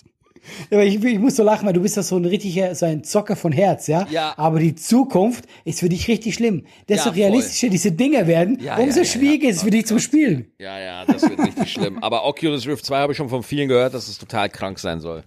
Aber ich, ich muss so lachen, weil du bist ja so ein richtiger, so ein Zocker von Herz, ja? Ja. Aber die Zukunft ist für dich richtig schlimm. Desto Ja, voll. realistischer diese Dinge werden, Ja, umso ja, schwieriger ist es für dich zum Spielen. Ja, ja, das wird richtig schlimm. Aber Oculus Rift 2 habe ich schon von vielen gehört, dass es total krank sein soll.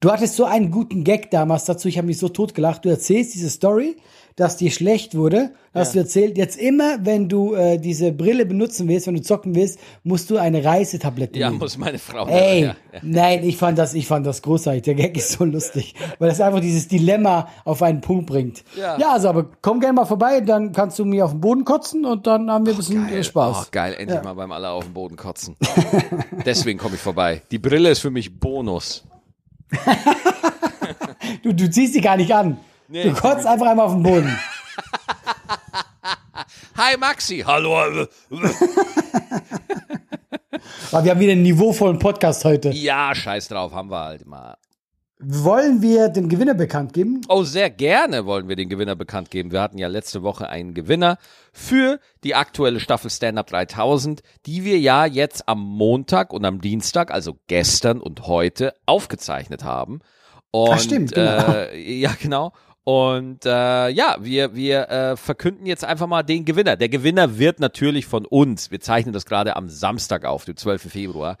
Du hattest so einen guten Gag damals dazu, ich habe mich so totgelacht. Du erzählst diese Story, dass dir schlecht wurde, hast du erzählt. Jetzt immer, wenn du äh, diese Brille benutzen willst, wenn du zocken willst, musst du eine Reisetablette Ja, nehmen. muss meine Frau. Ey, Ja, ja. nein, ich fand das, ich fand das großartig. Der Gag ist so lustig, weil das einfach dieses Dilemma auf einen Punkt bringt. Ja. ja also aber komm gerne mal vorbei, dann kannst du mir auf den Boden kotzen und dann haben wir ein bisschen äh, Oh, Spaß. geil, endlich mal beim Aller auf den Boden kotzen. <laughs> Deswegen komme ich vorbei. Die Brille ist für mich Bonus. <laughs> Du, du ziehst sie gar nicht an. Nee. Du kotzt einfach einmal auf den Boden. <laughs> Hi Maxi, hallo. Aber <laughs> wir haben wieder einen niveauvollen Podcast heute. Ja, scheiß drauf, haben wir halt mal. Wollen wir den Gewinner bekannt geben? Oh, sehr gerne wollen wir den Gewinner bekannt geben. Wir hatten ja letzte Woche einen Gewinner für die aktuelle Staffel Stand-Up 3000, die wir ja jetzt am Montag und am Dienstag, also gestern und heute, aufgezeichnet haben. Und, stimmt, genau. Äh, ja, genau. Und äh, ja, wir, wir äh, verkünden jetzt einfach mal den Gewinner. Der Gewinner wird natürlich von uns, wir zeichnen das gerade am Samstag auf, dem 12. Februar,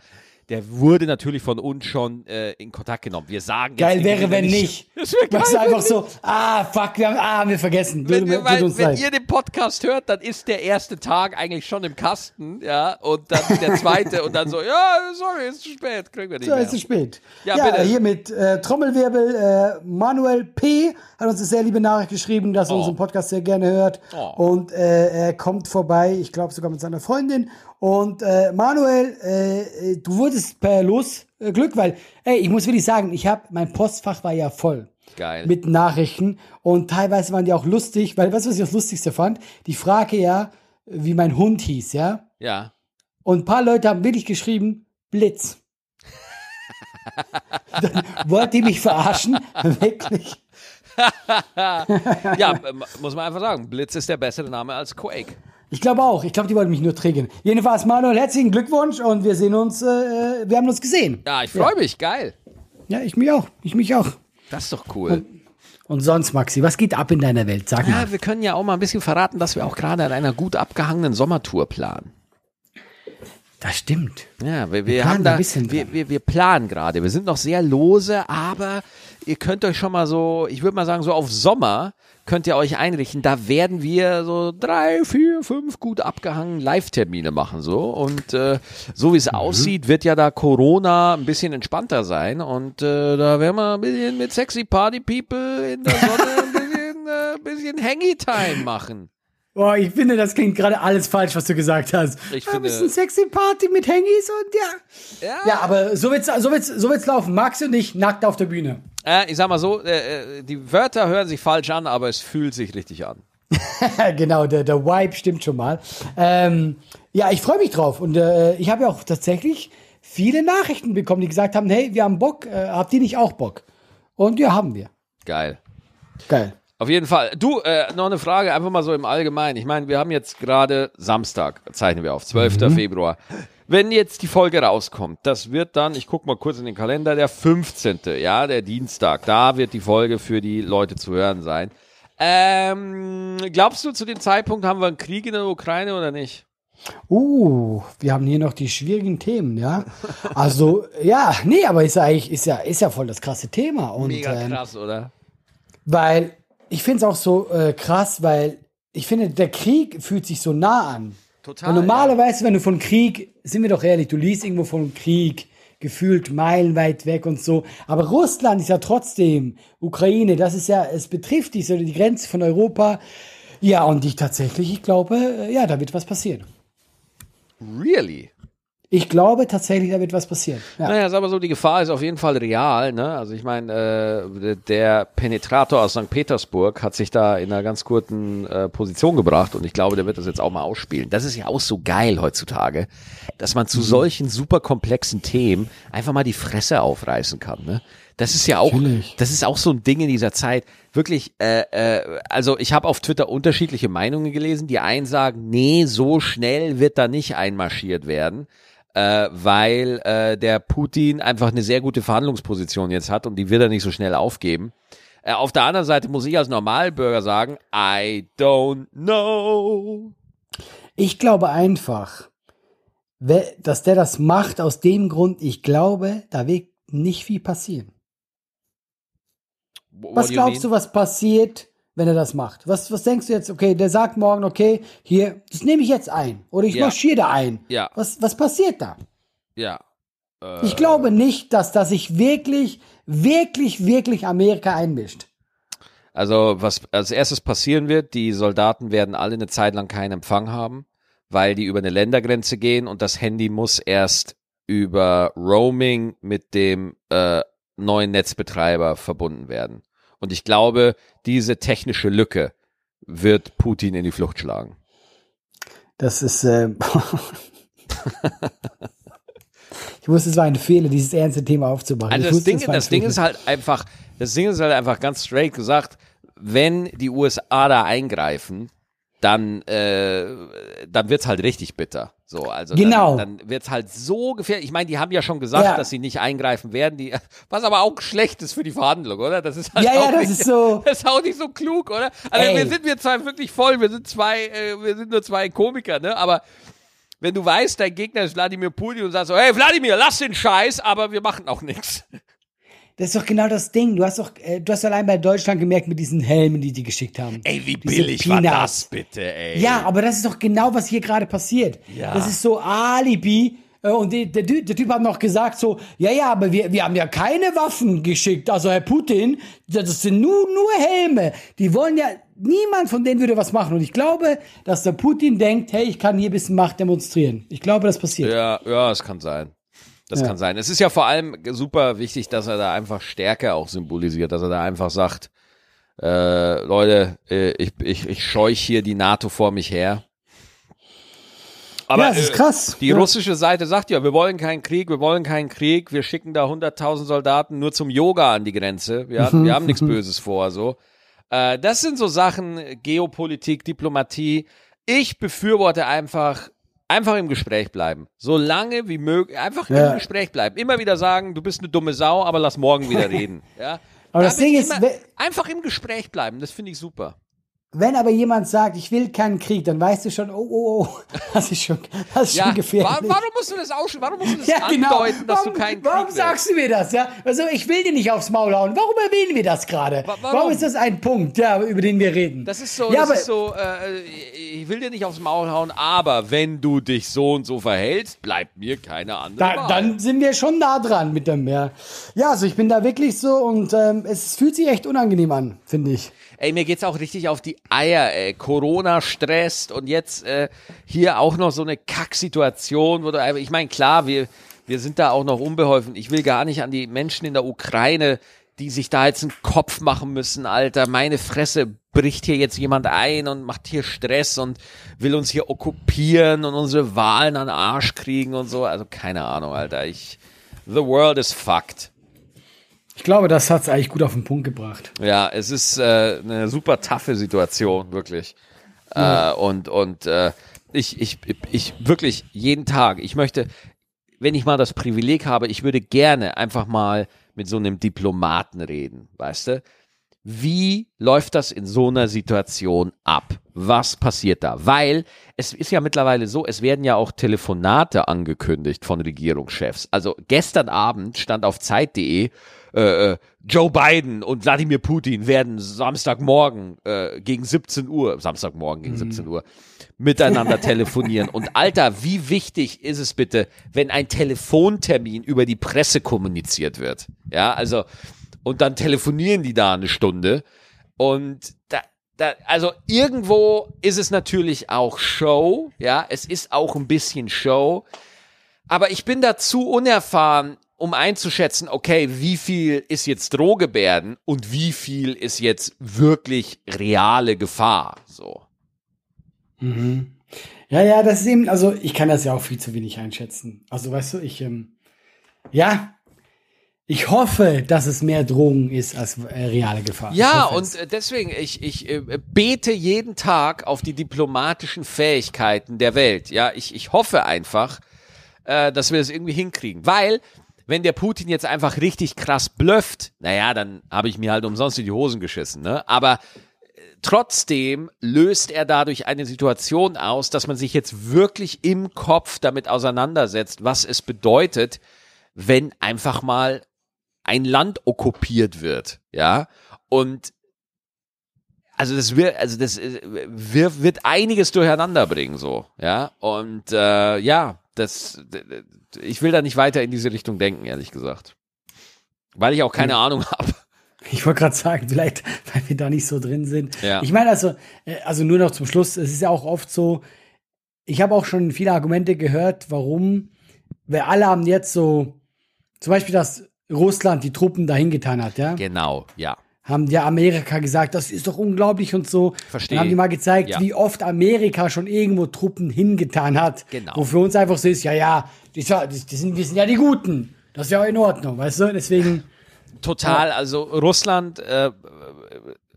der wurde natürlich von uns schon äh, in Kontakt genommen. Wir sagen Geil wäre, wenn nicht. <laughs> Das wäre geil. Du, wenn einfach so, ah, fuck, wir haben, ah, haben wir vergessen. Wenn, tut weil, wenn leid. ihr den Podcast hört, dann ist der erste Tag eigentlich schon im Kasten, ja, und dann der zweite und dann so, ja, sorry, ist zu spät, kriegen wir nicht So, mehr. ist es spät. Ja, Ja, bitte. hier mit äh, Trommelwirbel. Äh, Manuel P. hat uns eine sehr liebe Nachricht geschrieben, dass er Oh. unseren Podcast sehr gerne hört. Oh. Und äh, er kommt vorbei, ich glaube sogar mit seiner Freundin. Und äh, Manuel, äh, äh, du wurdest per Los äh, Glück, weil, ey, ich muss wirklich sagen, ich habe, mein Postfach war ja voll. Geil. Mit Nachrichten. Und teilweise waren die auch lustig, weil, weißt du, was ich das Lustigste fand? Die Frage ja, wie mein Hund hieß, ja? ja. Und ein paar Leute haben wirklich geschrieben, Blitz. <laughs> Dann wollt ihr mich verarschen? <laughs> Wirklich? <laughs> ja, muss man einfach sagen, Blitz ist der bessere Name als Quake. Ich glaube auch. Ich glaube, die wollten mich nur triggern. Jedenfalls, Manuel, herzlichen Glückwunsch und wir sehen uns, äh, wir haben uns gesehen. Ja, ich freue mich, geil. Ja, ich mich auch. Ich mich auch. Das ist doch cool. Und sonst, Maxi, was geht ab in deiner Welt? Sag mal. Ja, wir können ja auch mal ein bisschen verraten, dass wir auch gerade an einer gut abgehangenen Sommertour planen. Das stimmt. Ja, wir, wir planen haben da ein bisschen wir, wir, wir planen gerade. Wir sind noch sehr lose, aber ihr könnt euch schon mal so, ich würde mal sagen, so auf Sommer könnt ihr euch einrichten. Da werden wir so drei, vier, fünf gut abgehangen Live-Termine machen so. Und äh, so wie es aussieht, wird ja da Corona ein bisschen entspannter sein. Und äh, da werden wir ein bisschen mit sexy Party People in der Sonne ein <laughs> bisschen, äh, bisschen Hangy-Time machen. Boah, ich finde, das klingt gerade alles falsch, was du gesagt hast. Ich ein finde- bisschen sexy Party mit Hangis und ja. Ja. Ja, aber so wird's, so wird's, so wird's laufen. Maxi und ich nackt auf der Bühne. Äh, ich sag mal so, äh, äh, die Wörter hören sich falsch an, aber es fühlt sich richtig an. <laughs> genau, der, der Vibe stimmt schon mal. Ähm, ja, ich freue mich drauf. Und äh, ich habe ja auch tatsächlich viele Nachrichten bekommen, die gesagt haben, hey, wir haben Bock, äh, habt ihr nicht auch Bock? Und ja, haben wir. Geil. Geil. Auf jeden Fall. Du, äh, noch eine Frage, einfach mal so im Allgemeinen. Ich meine, wir haben jetzt gerade Samstag, zeichnen wir auf, 12. Februar. Wenn jetzt die Folge rauskommt, das wird dann, ich gucke mal kurz in den Kalender, der 15., ja, der Dienstag. Da wird die Folge für die Leute zu hören sein. Ähm, glaubst du, zu dem Zeitpunkt haben wir einen Krieg in der Ukraine oder nicht? Uh, wir haben hier noch die schwierigen Themen, ja. Also, <laughs> ja, nee, aber ist ja eigentlich, ist ja, ist ja voll das krasse Thema. Und, Mega ähm, krass, oder? Weil ich finde es auch so äh, krass, weil ich finde, der Krieg fühlt sich so nah an. Total. Und normalerweise, wenn du von Krieg, sind wir doch ehrlich, du liest irgendwo von Krieg, gefühlt meilenweit weg und so. Aber Russland ist ja trotzdem, Ukraine, das ist ja, es betrifft die, so die Grenze von Europa. Ja, und ich tatsächlich, ich glaube, äh, ja, da wird was passieren. ja. Really? Ich glaube tatsächlich, da wird was passieren. Ja. Naja, sag mal so, die Gefahr ist auf jeden Fall real. Ne? Also ich meine, äh, der Penetrator aus St. Petersburg hat sich da in einer ganz kurzen äh, Position gebracht und ich glaube, der wird das jetzt auch mal ausspielen. Das ist ja auch so geil heutzutage, dass man zu Mhm. solchen super komplexen Themen einfach mal die Fresse aufreißen kann. Ne? Das ist ja auch, Natürlich. das ist auch so ein Ding in dieser Zeit. Wirklich, äh, äh, also ich habe auf Twitter unterschiedliche Meinungen gelesen. Die einen sagen, nee, so schnell wird da nicht einmarschiert werden äh, weil äh, der Putin einfach eine sehr gute Verhandlungsposition jetzt hat und die wird er nicht so schnell aufgeben. Äh, auf der anderen Seite muss ich als Normalbürger sagen, I don't know. Ich glaube einfach, dass der das macht aus dem Grund, ich glaube, da wird nicht viel passieren. What Was glaubst mean? du, was passiert, wenn er das macht? Was, was denkst du jetzt? Okay, der sagt morgen, okay, hier, das nehme ich jetzt ein. Oder ich Ja. marschiere da ein. Ja. Was, was passiert da? Ja. Äh, Ich glaube nicht, dass, dass sich wirklich, wirklich, wirklich Amerika einmischt. Also was als erstes passieren wird, die Soldaten werden alle eine Zeit lang keinen Empfang haben, weil die über eine Ländergrenze gehen und das Handy muss erst über Roaming mit dem äh, neuen Netzbetreiber verbunden werden. Und ich glaube, diese technische Lücke wird Putin in die Flucht schlagen. Das ist, äh, <laughs> ich wusste, es war ein Fehler, dieses ernste Thema aufzumachen. Also das wusste, Ding, es das Ding ist halt einfach, das Ding ist halt einfach ganz straight gesagt, wenn die USA da eingreifen, dann, äh, dann wird's halt richtig bitter. So, also Genau. dann, dann wird's halt so gefährlich. Ich meine, die haben ja schon gesagt, Ja. dass sie nicht eingreifen werden, die, was aber auch schlecht ist für die Verhandlung, oder? Das ist halt Ja, auch ja, das nicht, ist so- <laughs> das ist auch nicht so klug, oder? Also Ey. wir sind wir zwei wirklich voll, wir sind zwei, äh, wir sind nur zwei Komiker, ne? Aber wenn du weißt, dein Gegner ist Wladimir Putin und sagst so, hey Wladimir, lass den Scheiß, aber wir machen auch nichts. Das ist doch genau das Ding. Du hast doch, äh, du hast allein bei Deutschland gemerkt mit diesen Helmen, die die geschickt haben. Ey, wie Diese billig war Peanuts. das bitte, ey. Ja, aber das ist doch genau, was hier gerade passiert. Ja. Das ist so Alibi. Äh, Und die, der, Ty- der Typ hat noch gesagt so, ja, ja, aber wir, wir haben ja keine Waffen geschickt. Also Herr Putin, das sind nur, nur Helme. Die wollen ja, niemand von denen würde was machen. Und ich glaube, dass der Putin denkt, hey, ich kann hier ein bisschen Macht demonstrieren. Ich glaube, das passiert. Ja, ja, es kann sein. Das Ja. kann sein. Es ist ja vor allem super wichtig, dass er da einfach Stärke auch symbolisiert, dass er da einfach sagt, äh, Leute, äh, ich, ich, ich scheuch hier die NATO vor mich her. Aber ja, es ist äh, krass. die ja. russische Seite sagt ja, wir wollen keinen Krieg, wir wollen keinen Krieg, wir schicken da 100.000 Soldaten nur zum Yoga an die Grenze. Wir, haben- wir haben nichts Böses vor, so. Äh, das sind so Sachen, Geopolitik, Diplomatie. Ich befürworte einfach, einfach im Gespräch bleiben. So lange wie möglich, einfach Ja. im Gespräch bleiben. Immer wieder sagen, du bist eine dumme Sau, aber lass morgen wieder reden. Ja. Aber Da das Ding ist, einfach im Gespräch bleiben, das finde ich super. Wenn aber jemand sagt, ich will keinen Krieg, dann weißt du schon, oh, oh, oh, <laughs> das ist schon, das ist Ja, schon gefährlich. wa- warum musst du das aussprechen? Warum musst du das Ja, genau. andeuten, dass warum, du keinen warum Krieg sagst du mir das? Ja, also ich will dir nicht aufs Maul hauen. Warum erwähnen wir das gerade? Wa- warum? warum? ist das ein Punkt, ja, über den wir reden? Das ist so, Ja, das aber ist so äh, ich will dir nicht aufs Maul hauen, aber wenn du dich so und so verhältst, bleibt mir keine andere da, Wahl. dann sind wir schon nah dran mit dem ja. Ja, also ich bin da wirklich so und ähm, es fühlt sich echt unangenehm an, finde ich. Ey, mir geht's auch richtig auf die Eier, ey. Corona stresst und jetzt äh, hier auch noch so eine Kacksituation, wo du einfach, ich meine, klar, wir, wir sind da auch noch unbeholfen. Ich will gar nicht an die Menschen in der Ukraine, die sich da jetzt einen Kopf machen müssen, Alter. Meine Fresse bricht hier jetzt jemand ein und macht hier Stress und will uns hier okkupieren und unsere Wahlen an Arsch kriegen und so. Also keine Ahnung, Alter. Ich, the world is fucked. Ich glaube, das hat's eigentlich gut auf den Punkt gebracht. Ja, es ist äh, eine super taffe Situation, wirklich. Äh, und und äh, ich, ich, ich wirklich jeden Tag, ich möchte, wenn ich mal das Privileg habe, ich würde gerne einfach mal mit so einem Diplomaten reden, weißt du? Wie läuft das in so einer Situation ab? Was passiert da? Weil es ist ja mittlerweile so, es werden ja auch Telefonate angekündigt von Regierungschefs. Also gestern Abend stand auf Zeit.de, äh, äh, Joe Biden und Wladimir Putin werden Samstagmorgen äh, gegen 17 Uhr, Samstagmorgen gegen 17 Uhr, miteinander telefonieren. Und Alter, wie wichtig ist es bitte, wenn ein Telefontermin über die Presse kommuniziert wird? Ja, also, und dann telefonieren die da eine Stunde und da, da, also irgendwo ist es natürlich auch Show, ja, es ist auch ein bisschen Show, aber ich bin da zu unerfahren, um einzuschätzen, okay, wie viel ist jetzt Drohgebärden und wie viel ist jetzt wirklich reale Gefahr, so. Ja, ja, das ist eben, also ich kann das ja auch viel zu wenig einschätzen. Also weißt du, ich, ähm, ja, ich hoffe, dass es mehr Drogen ist als äh, reale Gefahr. Ja, und es. äh, deswegen, ich, ich äh, bete jeden Tag auf die diplomatischen Fähigkeiten der Welt. Ja, ich, ich hoffe einfach, dass wir das irgendwie hinkriegen. Weil, wenn der Putin jetzt einfach richtig krass blufft, naja, dann habe ich mir halt umsonst in die Hosen geschissen, ne? Aber trotzdem löst er dadurch eine Situation aus, dass man sich jetzt wirklich im Kopf damit auseinandersetzt, was es bedeutet, wenn einfach mal ein Land okkupiert wird, ja, und also das wird, also das äh, wird, wird einiges durcheinander bringen, so, ja, und äh, ja, das, ich will da nicht weiter in diese Richtung denken, ehrlich gesagt, weil ich auch keine Ahnung habe. Ich wollte gerade sagen, vielleicht, weil wir da nicht so drin sind. Ja. Ich meine, also, äh, also nur noch zum Schluss, es ist ja auch oft so, ich habe auch schon viele Argumente gehört, warum, wir alle haben jetzt so, zum Beispiel, dass Russland die Truppen dahin getan hat, ja. Genau, ja. Haben ja Amerika gesagt, das ist doch unglaublich und so. Verstehe. Dann haben die mal gezeigt, Ja. wie oft Amerika schon irgendwo Truppen hingetan hat. Genau. Wo für uns einfach so ist, ja, ja, die, die sind, wir sind ja die Guten. Das ist ja in Ordnung, weißt du? Deswegen, <laughs> Total, also Russland äh,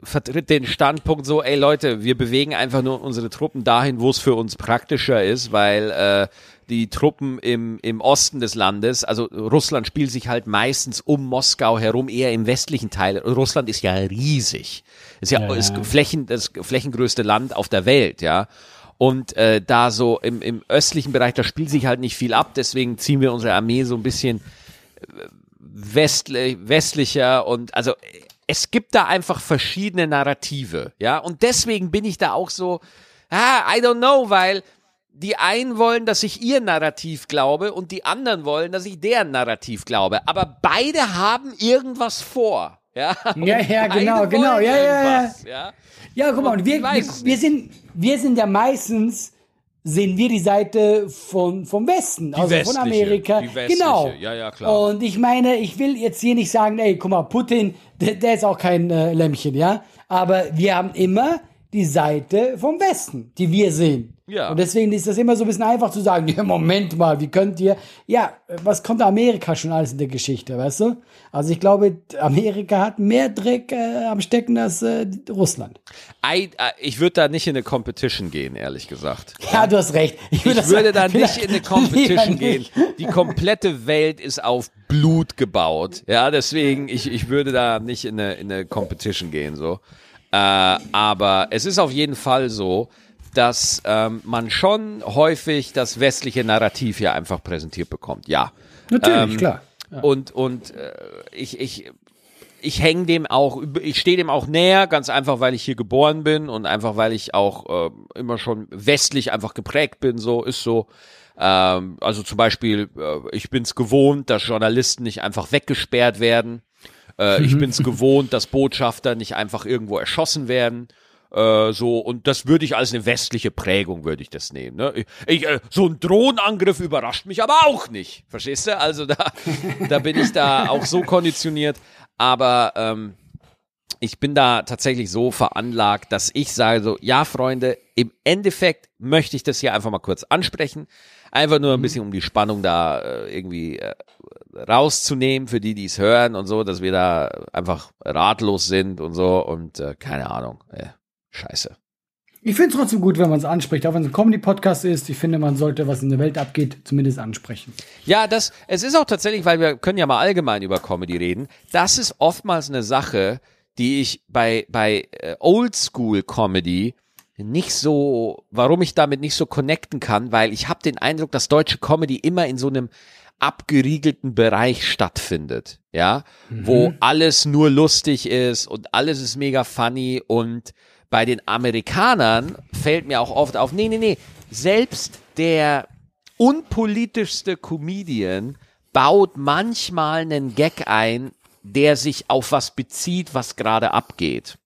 vertritt den Standpunkt so, ey Leute, wir bewegen einfach nur unsere Truppen dahin, wo es für uns praktischer ist, weil äh, die Truppen im, im Osten des Landes, also Russland spielt sich halt meistens um Moskau herum, eher im westlichen Teil. Russland ist ja riesig. Ist ja, Ja, ja. ist Flächen, das flächengrößte Land auf der Welt, ja. Und äh, da so im, im östlichen Bereich, da spielt sich halt nicht viel ab, deswegen ziehen wir unsere Armee so ein bisschen äh, westlich, westlicher und also es gibt da einfach verschiedene Narrative, ja, und deswegen bin ich da auch so, ah, I don't know, weil die einen wollen, dass ich ihr Narrativ glaube und die anderen wollen, dass ich deren Narrativ glaube, aber beide haben irgendwas vor, ja. Ja, ja, genau, genau, ja, ja, ja. ja. Ja, guck mal, und wir, wir, wir, sind, wir sind ja meistens, sehen wir die Seite von, vom Westen, Die also von Amerika. genau. ja, ja, klar. Und ich meine, ich will jetzt hier nicht sagen, ey, guck mal, Putin, der, der ist auch kein äh, Lämmchen, ja. Aber wir haben immer die Seite vom Westen, die wir sehen. Ja. Und deswegen ist das immer so ein bisschen einfach zu sagen, <laughs> ja, Moment mal, wie könnt ihr, ja, was kommt Amerika schon alles in der Geschichte, weißt du? Also ich glaube, Amerika hat mehr Dreck äh, am Stecken als äh, Russland. I, äh, ich würde da nicht in eine Competition gehen, ehrlich gesagt. <laughs> Ja, du hast recht. Ich das würde da sagen, nicht in eine <laughs> Competition gehen. Die komplette Welt ist auf Blut gebaut. Ja, deswegen, ich, ich würde da nicht in eine, in eine Competition gehen, so. Äh, aber es ist auf jeden Fall so, dass ähm, man schon häufig das westliche Narrativ hier einfach präsentiert bekommt. Ja. Natürlich, Ähm, klar. Und, und äh, ich, ich, ich hänge dem auch, ich stehe dem auch näher, ganz einfach, weil ich hier geboren bin und einfach, weil ich auch äh, immer schon westlich einfach geprägt bin, so ist so. Ähm, also zum Beispiel, äh, ich bin es gewohnt, dass Journalisten nicht einfach weggesperrt werden. Äh, ich bin es gewohnt, dass Botschafter nicht einfach irgendwo erschossen werden. Äh, so, und das würde ich als eine westliche Prägung, würde ich das nehmen. Ne? Ich, ich, äh, so ein Drohnenangriff überrascht mich aber auch nicht. Verstehst du? Also da, <laughs> da bin ich da auch so konditioniert. Aber ähm, ich bin da tatsächlich so veranlagt, dass ich sage so, ja, Freunde, im Endeffekt möchte ich das hier einfach mal kurz ansprechen. Einfach nur ein bisschen, um die Spannung da äh, irgendwie äh, rauszunehmen für die, die es hören und so, dass wir da einfach ratlos sind und so und äh, keine Ahnung. Scheiße. Ich finde es trotzdem gut, wenn man es anspricht, auch wenn es ein Comedy-Podcast ist. Ich finde, man sollte, was in der Welt abgeht, zumindest ansprechen. Ja, das, es ist auch tatsächlich, weil wir können ja mal allgemein über Comedy reden. Das ist oftmals eine Sache, die ich bei, bei äh, Oldschool-Comedy nicht so, warum ich damit nicht so connecten kann, weil ich habe den Eindruck, dass deutsche Comedy immer in so einem abgeriegelten Bereich stattfindet, ja, wo alles nur lustig ist und alles ist mega funny und bei den Amerikanern fällt mir auch oft auf, nee, nee, nee, selbst der unpolitischste Comedian baut manchmal einen Gag ein, der sich auf was bezieht, was gerade abgeht.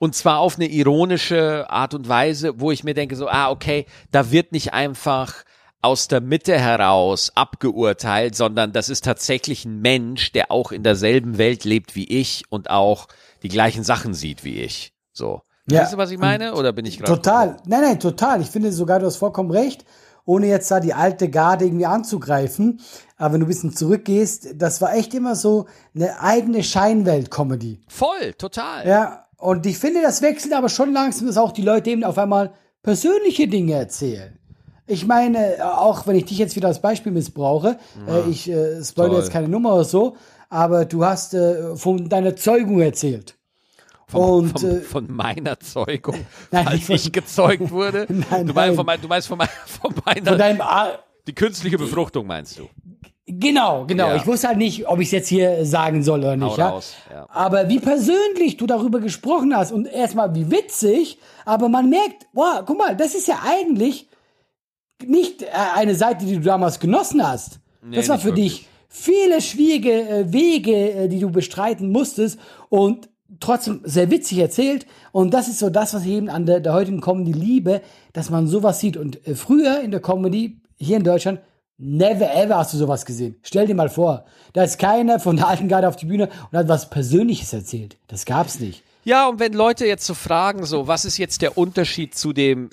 Und zwar auf eine ironische Art und Weise, wo ich mir denke, so, ah, okay, da wird nicht einfach aus der Mitte heraus abgeurteilt, sondern das ist tatsächlich ein Mensch, der auch in derselben Welt lebt wie ich und auch die gleichen Sachen sieht wie ich. So. Ja. Weißt du, was ich meine? Oder bin ich gerade? Total. Nein, nein, total. Ich finde sogar, du hast vollkommen recht, ohne jetzt da die alte Garde irgendwie anzugreifen. Aber wenn du ein bisschen zurückgehst, das war echt immer so eine eigene Scheinwelt-Comedy. Voll, total. Ja, und ich finde, das wechselt aber schon langsam, dass auch die Leute eben auf einmal persönliche Dinge erzählen. Ich meine, auch wenn ich dich jetzt wieder als Beispiel missbrauche, äh, ich äh, spoilere jetzt keine Nummer oder so, aber du hast äh, von deiner Zeugung erzählt. Vom, und vom, äh, von meiner Zeugung, <laughs> Nein, als von- ich gezeugt wurde. <laughs> Nein, du, nein. meinst von mein, du meinst von, mein, <laughs> von meiner, von deinem Ar die künstliche Befruchtung meinst du? Genau, genau. Ja. Ich wusste halt nicht, ob ich es jetzt hier sagen soll oder nicht. Ja? raus, ja. Aber wie persönlich du darüber gesprochen hast und erstmal wie witzig, aber man merkt, wow, guck mal, das ist ja eigentlich nicht äh, eine Seite, die du damals genossen hast. das war für wirklich. dich viele schwierige äh, Wege, äh, die du bestreiten musstest und trotzdem sehr witzig erzählt. Und das ist so das, was ich eben an der, der heutigen Comedy liebe, dass man sowas sieht. Und äh, früher in der Comedy, hier in Deutschland, never ever hast du sowas gesehen. Stell dir mal vor, da ist keiner von der alten Garde auf die Bühne und hat was Persönliches erzählt. Das gab's nicht. Ja, und wenn Leute jetzt so fragen, so, was ist jetzt der Unterschied zu dem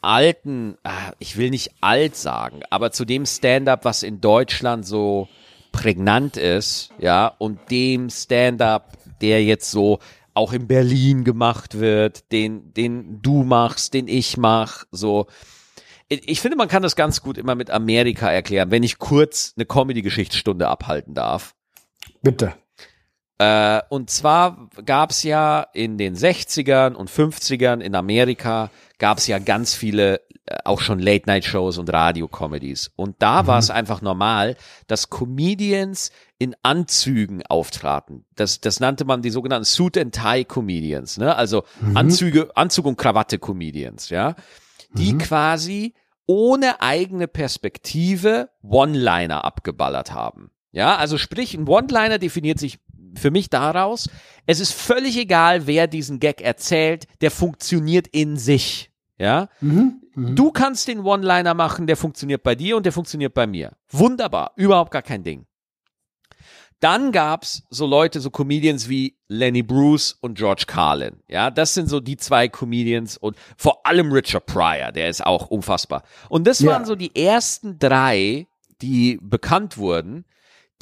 alten, ah, ich will nicht alt sagen, aber zu dem Stand-up, was in Deutschland so prägnant ist, ja, und dem Stand-up, der jetzt so auch in Berlin gemacht wird, den, den du machst, den ich mach, so. Ich finde, man kann das ganz gut immer mit Amerika erklären, wenn ich kurz eine Comedy-Geschichtsstunde abhalten darf. Bitte. Äh, und zwar gab's ja in den 60ern und 50ern in Amerika gab's ja ganz viele äh, auch schon Late-Night-Shows und Radio-Comedies. Und da mhm. war es einfach normal, dass Comedians in Anzügen auftraten. Das, das nannte man die sogenannten Suit-and-Tie-Comedians, ne? Also mhm. Anzüge, Anzug und Krawatte-Comedians, ja? Die mhm. quasi ohne eigene Perspektive One-Liner abgeballert haben. Ja, also sprich, ein One-Liner definiert sich für mich daraus, es ist völlig egal, wer diesen Gag erzählt, der funktioniert in sich. Ja? Mhm, mh. Du kannst den One-Liner machen, der funktioniert bei dir und der funktioniert bei mir. Wunderbar, überhaupt gar kein Ding. Dann gab's so Leute, so Comedians wie Lenny Bruce und George Carlin. Ja, das sind so die zwei Comedians und vor allem Richard Pryor, der ist auch unfassbar. Und das ja. waren so die ersten drei, die bekannt wurden,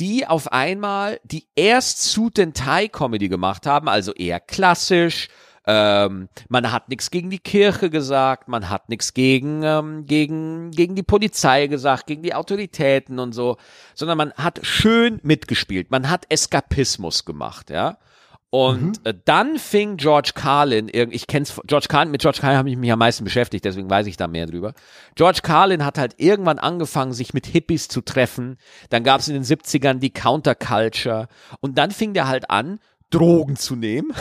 die auf einmal die erst Suit and Tie Comedy gemacht haben, also eher klassisch. Ähm, man hat nichts gegen die Kirche gesagt, man hat nichts gegen, ähm, gegen, gegen die Polizei gesagt, gegen die Autoritäten und so, sondern man hat schön mitgespielt, man hat Eskapismus gemacht, ja. Und mhm. äh, dann fing George Carlin, ich kenn's, George Carlin, mit George Carlin habe ich mich am meisten beschäftigt, deswegen weiß ich da mehr drüber. George Carlin hat halt irgendwann angefangen, sich mit Hippies zu treffen. Dann gab es in den 70ern die Counterculture. Und dann fing der halt an, Drogen zu nehmen.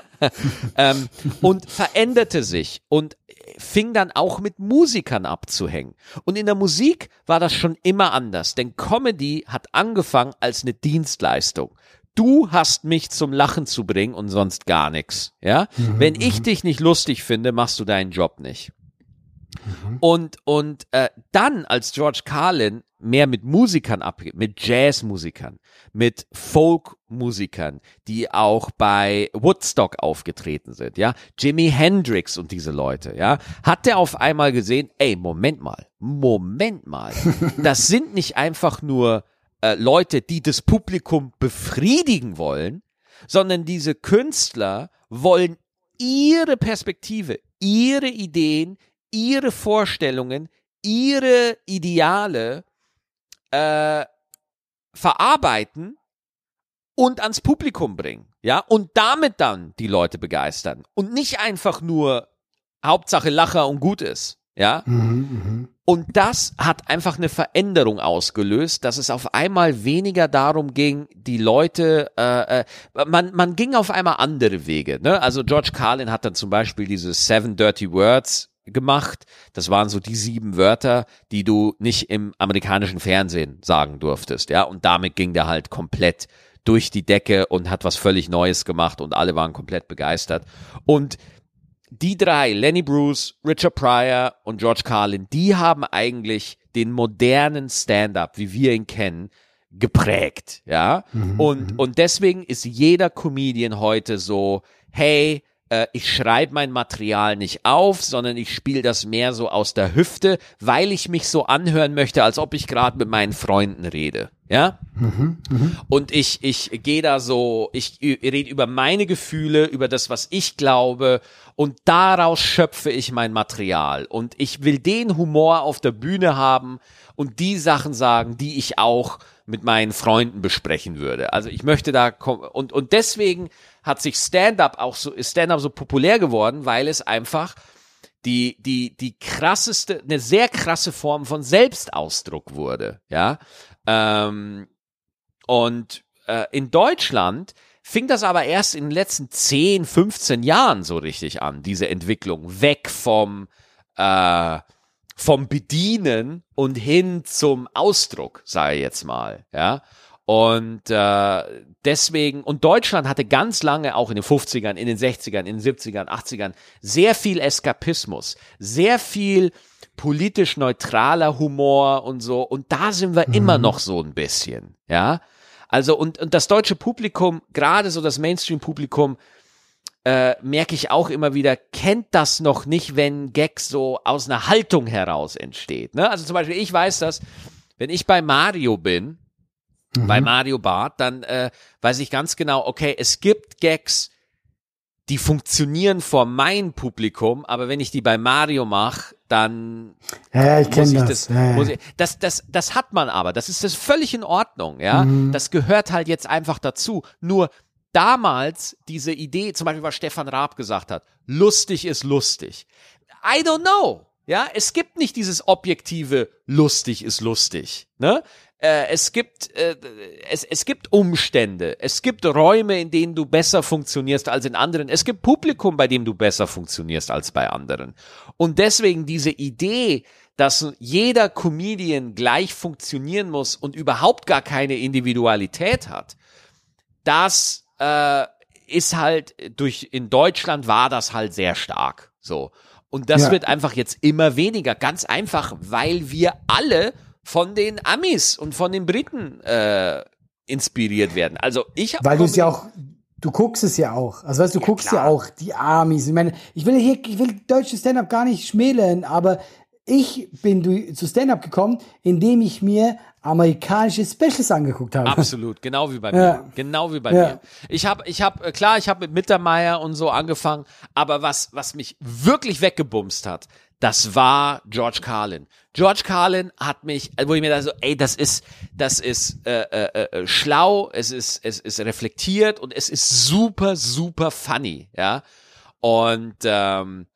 <laughs> ähm, und veränderte sich und fing dann auch mit Musikern abzuhängen. Und in der Musik war das schon immer anders, denn Comedy hat angefangen als eine Dienstleistung du hast mich zum Lachen zu bringen und sonst gar nichts. Ja, mhm, wenn ich mhm. dich nicht lustig finde, machst du deinen Job nicht. Mhm. Und und äh, dann als George Carlin mehr mit Musikern abgeht, mit Jazzmusikern, mit Folkmusikern, die auch bei Woodstock aufgetreten sind, ja, Jimi Hendrix und diese Leute, ja, hat er auf einmal gesehen, ey, Moment mal, Moment mal, <laughs> das sind nicht einfach nur äh, Leute, die das Publikum befriedigen wollen, sondern diese Künstler wollen ihre Perspektive, ihre Ideen, ihre Vorstellungen, ihre Ideale äh, verarbeiten und ans Publikum bringen, ja, und damit dann die Leute begeistern und nicht einfach nur Hauptsache Lacher und gut ist, ja. Mhm, mh. Und das hat einfach eine Veränderung ausgelöst, dass es auf einmal weniger darum ging, die Leute, äh, äh, man, man ging auf einmal andere Wege. Ne? Also George Carlin hat dann zum Beispiel diese Seven Dirty Words gemacht. Das waren so die sieben Wörter, die du nicht im amerikanischen Fernsehen sagen durftest. Ja, und damit ging der halt komplett durch die Decke und hat was völlig Neues gemacht und alle waren komplett begeistert. Und die drei, Lenny Bruce, Richard Pryor und George Carlin, die haben eigentlich den modernen Stand-up, wie wir ihn kennen, geprägt, ja. Mhm, und, mhm. und deswegen ist jeder Comedian heute so, hey, äh, ich schreibe mein Material nicht auf, sondern ich spiele das mehr so aus der Hüfte, weil ich mich so anhören möchte, als ob ich gerade mit meinen Freunden rede. Ja? Mhm, mh. Und ich, ich gehe da so, ich rede über meine Gefühle, über das, was ich glaube und daraus schöpfe ich mein Material. Und ich will den Humor auf der Bühne haben und die Sachen sagen, die ich auch mit meinen Freunden besprechen würde. Also ich möchte da und und deswegen hat sich Stand-up auch so ist Stand-up so populär geworden, weil es einfach die die die krasseste eine sehr krasse Form von Selbstausdruck wurde, ja. Ähm, und äh, in Deutschland fing das aber erst in den letzten 10, 15 Jahren so richtig an, diese Entwicklung weg vom äh, vom Bedienen und hin zum Ausdruck, sage ich jetzt mal, ja. Und äh, deswegen, und Deutschland hatte ganz lange, auch in den 50ern, in den 60ern, in den 70ern, 80ern, sehr viel Eskapismus, sehr viel politisch neutraler Humor und so. Und da sind wir mhm. immer noch so ein bisschen, ja. Also, und, und das deutsche Publikum, gerade so das Mainstream-Publikum, äh, merke ich auch immer wieder, kennt das noch nicht, wenn Gag so aus einer Haltung heraus entsteht. Ne? Also zum Beispiel, ich weiß das, wenn ich bei Mario bin, mhm. bei Mario Bart, dann äh, weiß ich ganz genau, okay, es gibt Gags, die funktionieren vor mein Publikum, aber wenn ich die bei Mario mache, dann Ja, ich muss ich das. das, ja, ja. muss ich, das, das, das hat man aber. Das ist das völlig in Ordnung, ja. Mhm. Das gehört halt jetzt einfach dazu. Nur damals diese Idee, zum Beispiel was Stefan Raab gesagt hat, lustig ist lustig. I don't know. Ja, es gibt nicht dieses objektive lustig ist lustig. Ne? Äh, es gibt äh, es, es gibt Umstände, es gibt Räume, in denen du besser funktionierst als in anderen. Es gibt Publikum, bei dem du besser funktionierst als bei anderen. Und deswegen diese Idee, dass jeder Comedian gleich funktionieren muss und überhaupt gar keine Individualität hat, das äh, ist halt durch in Deutschland war das halt sehr stark so und das Ja. wird einfach jetzt immer weniger ganz einfach weil wir alle von den Amis und von den Briten äh, inspiriert werden also ich hab Weil du es ja auch, du guckst es ja auch. Also weißt du, du guckst klar. ja auch die Amis. Ich meine, ich will hier, ich will deutsches Stand-up gar nicht schmälern, aber ich bin zu Stand-up gekommen, indem ich mir amerikanische Specials angeguckt habe. Absolut, genau wie bei mir. Ja. Genau wie bei Ja. mir. Ich habe, ich habe, klar, ich habe mit Mittermeier und so angefangen, aber was, was mich wirklich weggebumst hat, das war George Carlin. George Carlin hat mich, wo ich mir da so, ey, das ist, das ist äh, äh, äh, schlau, es ist, es ist reflektiert und es ist super, super funny, ja. Und ähm,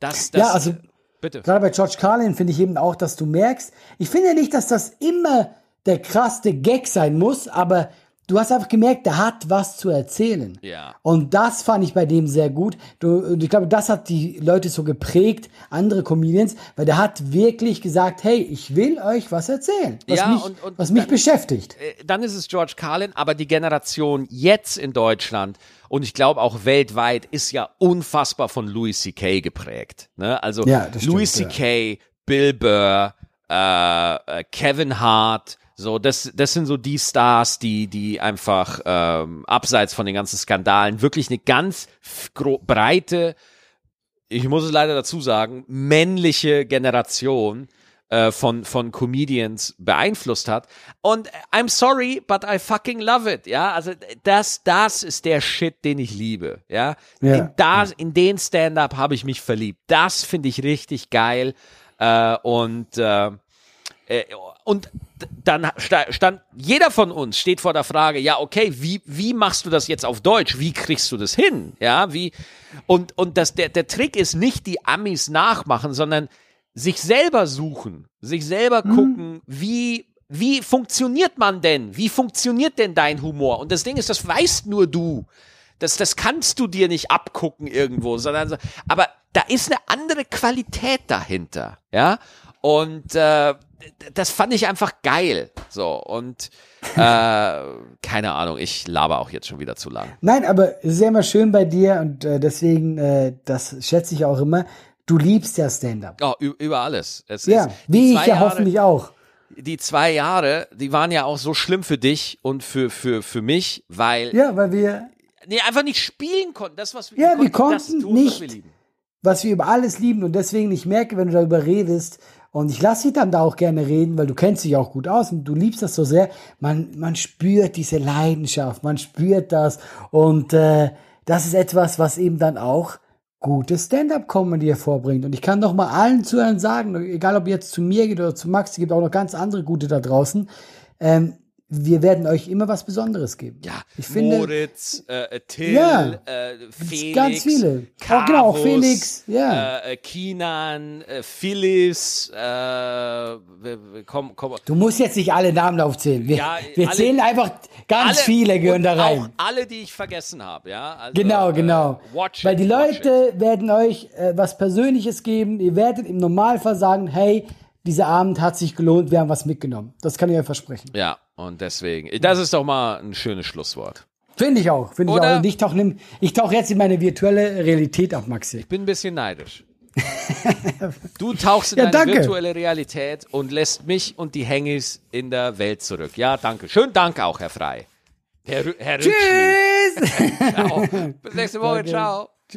das, das, ja, also bitte. gerade bei George Carlin finde ich eben auch, dass du merkst, ich finde nicht, dass das immer der krasse Gag sein muss, aber du hast einfach gemerkt, der hat was zu erzählen. Ja. Und das fand ich bei dem sehr gut. Du, und ich glaube, das hat die Leute so geprägt, andere Comedians, weil der hat wirklich gesagt, hey, ich will euch was erzählen, was Ja, mich, und- und was mich dann- beschäftigt. äh, dann ist es George Carlin, aber die Generation jetzt in Deutschland und ich glaube auch weltweit ist ja unfassbar von Louis C.K. geprägt. Ne? Also Ja, Louis C.K., Bill Burr, äh, äh, Kevin Hart, so das, das sind so die Stars, die die einfach ähm, abseits von den ganzen Skandalen wirklich eine ganz breite ich muss es leider dazu sagen, männliche Generation äh, von, von Comedians beeinflusst hat. Und I'm sorry, but I fucking love it. Ja, also das, das ist der Shit, den ich liebe. Ja, Ja. In, das, in den Stand-up habe ich mich verliebt. Das finde ich richtig geil. Äh, und äh, äh, und d- dann sta- stand jeder von uns steht vor der Frage, ja, okay, wie, wie machst du das jetzt auf Deutsch? Wie kriegst du das hin? Ja, wie, und, und das, der, der Trick ist nicht die Amis nachmachen, sondern sich selber suchen, sich selber gucken, wie, wie funktioniert man denn? Wie funktioniert denn dein Humor? Und das Ding ist, das weißt nur du. Das, das kannst du dir nicht abgucken irgendwo, sondern, so- aber da ist eine andere Qualität dahinter, ja. Und äh, das fand ich einfach geil. So und äh, <laughs> keine Ahnung, ich laber auch jetzt schon wieder zu lang. Nein, aber es ist ja immer schön bei dir und äh, deswegen, äh, das schätze ich auch immer, du liebst ja Stand-up. Oh, über alles. Es Ja, ist, wie ich ja Jahre- hoffentlich auch. Die zwei Jahre, die waren ja auch so schlimm für dich und für für für mich, weil Ja, weil wir, nee, einfach nicht spielen konnten. Das was wir, Ja, wir das konnten tun, was nicht. wir lieben. was wir über alles lieben und deswegen, ich merke, wenn du darüber redest, und ich lasse dich dann da auch gerne reden, weil du kennst dich auch gut aus und du liebst das so sehr. Man, man spürt diese Leidenschaft, man spürt das und äh, das ist etwas, was eben dann auch gute Stand-up-Comedy hervorbringt. Und ich kann doch mal allen Zuhörern sagen, egal ob ihr jetzt zu mir geht oder zu Max, es gibt auch noch ganz andere gute da draußen. Ähm, wir werden euch immer was Besonderes geben. Ja, ich finde, Moritz, äh, Till, Ja, äh, Felix, ganz viele. Auch genau, auch Carvus, Felix, ja. äh, äh, Kinan, äh, Phyllis, äh, komm, komm, Du musst jetzt nicht alle Namen aufzählen. Wir, Ja, wir alle- zählen einfach ganz alle- viele gehören da rein. Auch alle, die ich vergessen habe, ja. Also, Genau, äh, genau. watch Weil it, die it. Leute werden euch äh, was Persönliches geben. Ihr werdet im Normalfall sagen, hey, dieser Abend hat sich gelohnt, wir haben was mitgenommen. Das kann ich euch versprechen. Ja, und deswegen, das ist doch mal ein schönes Schlusswort. Finde ich auch. Finde ich auch. Und ich tauche ich tauch jetzt in meine virtuelle Realität ab, Maxi. Bin ein bisschen neidisch. <laughs> Du tauchst in Ja, deine danke. virtuelle Realität und lässt mich und die Hengis in der Welt zurück. Ja, danke. Schönen Dank auch, Herr Frei. Herr, Herr. Tschüss! <laughs> Ciao. Bis nächste Woche. Danke. Ciao.